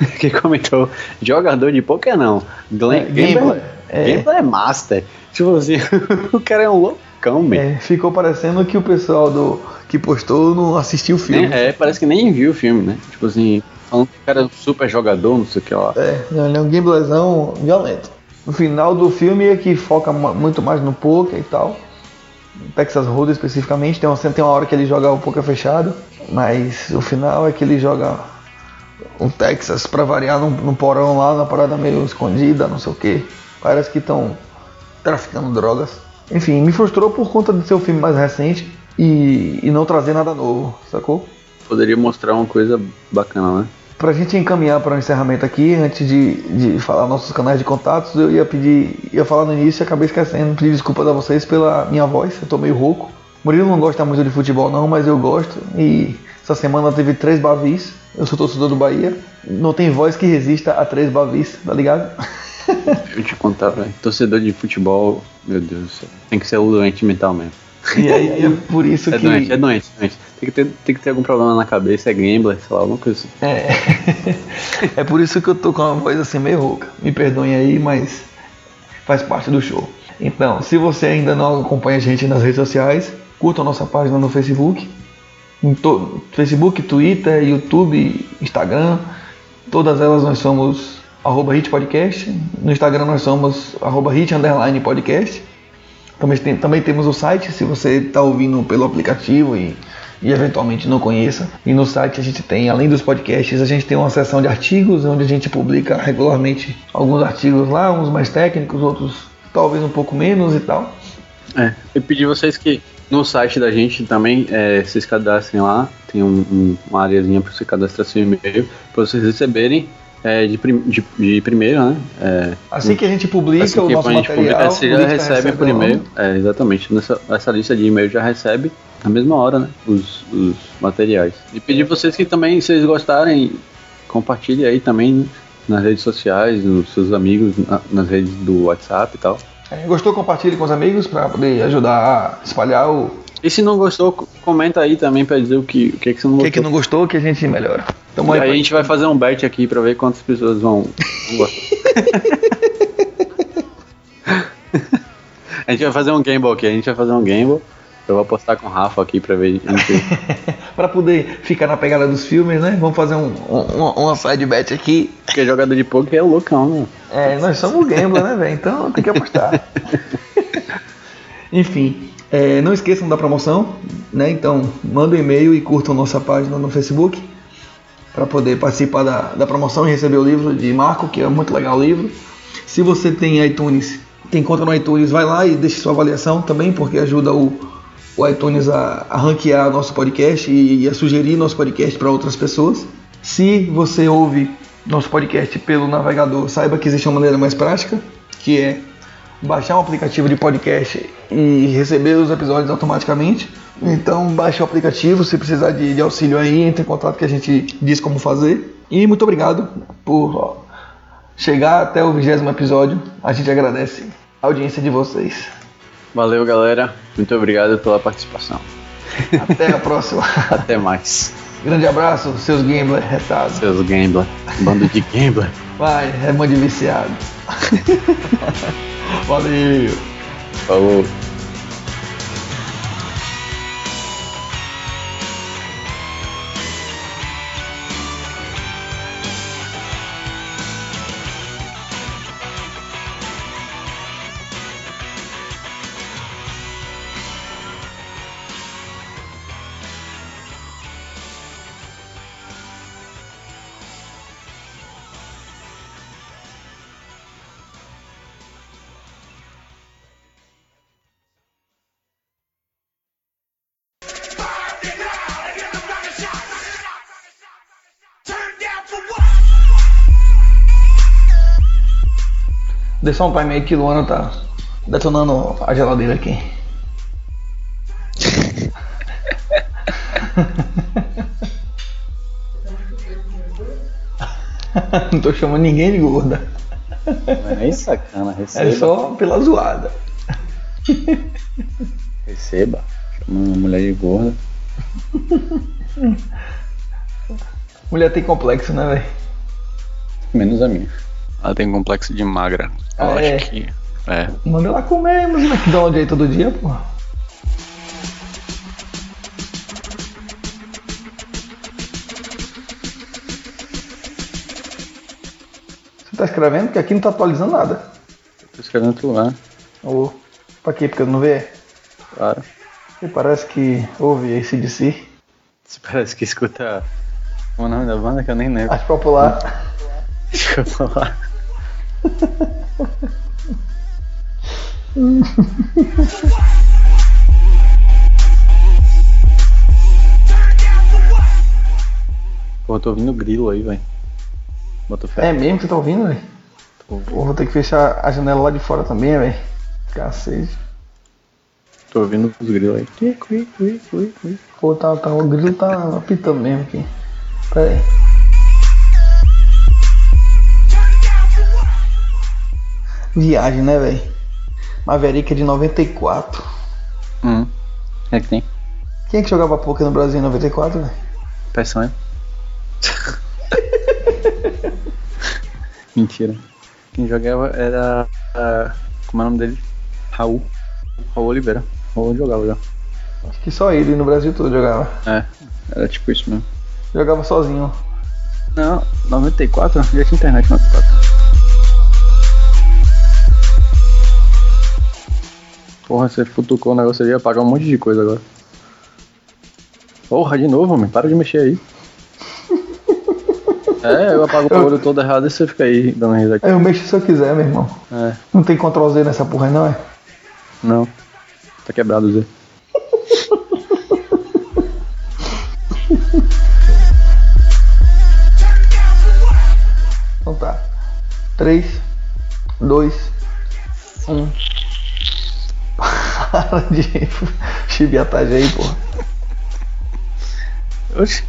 que comentou. Jogador de poker não. Glen, É, Gambler, Gambler, é. Gambler é master. Tipo assim, o cara é um loucão, man. É, ficou parecendo que o pessoal do que postou não assistiu o filme. Nem- é, parece que nem viu o filme, né? Tipo assim, falando que o cara é um super jogador, não sei o que lá. É, ele é um gamblezão violento. No final do filme é que foca muito mais no poker e tal. Texas Hold'em especificamente, tem uma, tem uma hora que ele joga o poker fechado, mas o final é que ele joga um Texas pra variar num porão lá, na parada meio escondida, não sei o que. Parece que estão traficando drogas. Enfim, me frustrou por conta de ser o filme mais recente e, e não trazer nada novo, sacou? Poderia mostrar uma coisa bacana, né? Pra gente encaminhar para o encerramento aqui, antes de, de falar nossos canais de contatos, eu ia pedir, ia falar no início e acabei esquecendo, pedir desculpas a vocês pela minha voz, eu tô meio rouco. Murilo não gosta muito de futebol não, mas eu gosto. E essa semana teve três bavis, eu sou torcedor do Bahia. Não tem voz que resista a três bavis, tá ligado? Eu te contar. Torcedor de futebol, meu Deus. Tem que ser o doente mental mesmo. E aí é por isso É que. doente, é doente, é doente. Tem que, ter, tem que ter algum problema na cabeça, é gambler, sei lá, alguma coisa assim. É. é por isso que eu tô com uma voz assim meio rouca. Me perdoem aí, mas faz parte do show. Então, se você ainda não acompanha a gente nas redes sociais, curta a nossa página no Facebook. To- Facebook, Twitter, YouTube, Instagram. Todas elas nós somos arroba Hit Podcast. No Instagram nós somos arroba Hit Underline Podcast. Também, tem- também temos o site, se você está ouvindo pelo aplicativo e, e eventualmente não conheça. E no site a gente tem, além dos podcasts, a gente tem uma seção de artigos, onde a gente publica regularmente alguns artigos lá, uns mais técnicos, outros talvez um pouco menos e tal. É, eu pedi vocês que no site da gente também é, vocês cadastrem lá, tem um, um- uma areazinha para você cadastrar seu e-mail, para vocês receberem é, de, prim, de, de primeiro, né? É, Assim que a gente publica assim o nosso a gente material, publica, você o já tá recebe por e-mail. É, exatamente. Nessa essa lista de e-mail já recebe na mesma hora, né? Os, os materiais. E pedir vocês que também, se vocês gostarem, compartilhem aí também né, nas redes sociais, nos seus amigos, na- nas redes do WhatsApp e tal. É, gostou? Compartilhe com os amigos para poder ajudar a espalhar o E se não gostou, co- comenta aí também pra dizer o que, o que, que você não o gostou. que, que não gostou, que a gente melhora. Tamo aí aí, a gente vai fazer um bet aqui pra ver quantas pessoas vão, vão gostar. a gente vai fazer um gamble aqui, a gente vai fazer um gamble. Eu vou apostar com o Rafa aqui pra ver. a gente- para poder ficar na pegada dos filmes, né? Vamos fazer um, um, uma side bet aqui. Porque jogador de poker é loucão, né? É, nós somos gambler, né, velho? Então tem que apostar. Enfim, é, não esqueçam da promoção, né? Então manda um e-mail e curtam nossa página no Facebook para poder participar da, da promoção e receber o livro de Marco, que é muito legal o livro. Se você tem iTunes, tem conta no iTunes, vai lá e deixe sua avaliação também, porque ajuda o, o iTunes a, a ranquear nosso podcast e, e a sugerir nosso podcast para outras pessoas. Se você ouve nosso podcast pelo navegador, saiba que existe uma maneira mais prática, que é baixar um aplicativo de podcast e receber os episódios automaticamente. Então baixe o aplicativo, se precisar de, de auxílio aí, entre em contato que a gente diz como fazer. E muito obrigado por ó, chegar até o vigésimo episódio. A gente agradece a audiência de vocês. Valeu, galera. Muito obrigado pela participação. Até a próxima. Até mais. Grande abraço, seus gambler retados. Seus gambler. Bando de gambler. Vai, é mão de viciado. Valeu. Falou. Só um time aí que Luana tá detonando a geladeira aqui. Não tô chamando ninguém de gorda. Não é nem sacana, receba. É só pela zoada. Receba. Chama uma mulher de gorda. Mulher tem complexo, né, velho? Menos a minha. Ela tem complexo de magra. Eu Ah, acho é? que. É. Manda ela comer, mas McDonald's aí todo dia, pô. Você tá escrevendo? Porque aqui não tá atualizando nada. Tô escrevendo tu lá, Ô, pra quê? Porque eu não vê? claro. E parece que ouve esse de si. Você parece que escuta o nome da banda que eu nem lembro. Acho popular. Deixa eu eu tô ouvindo grilo aí, velho. Bota fé. É mesmo que tá ouvindo, velho? Vou ter que fechar a janela lá de fora também, velho. Cacete. Tô ouvindo os grilos aí. Cui, cui, cui, cui, cui. Pô, tá, tá, o grilo tá apitando mesmo aqui. Pera aí. Viagem, né, velho? Maverick é de 94. Hum. É que tem. Quem é que jogava poker no Brasil em 94, velho? Peçonha. Mentira. Quem jogava era. ah, como é o nome dele? Raul. Raul Oliveira. Raul jogava já. Acho que só ele no Brasil todo jogava. É, era tipo isso mesmo. Jogava sozinho. Não, 94? Já tinha internet em 94. Porra, você futucou o negócio ali, ia apagar um monte de coisa agora. Porra, de novo, homem, para de mexer aí. É, eu apago o olho todo errado e você fica aí dando risada. Eu mexo se eu quiser, meu irmão. É, Não tem Ctrl Z nessa porra aí, não é? não. Tá quebrado o Z. Então tá. 3, 2, 1. Para de chibiatagem aí, porra. Oxi,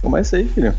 começa aí, filho.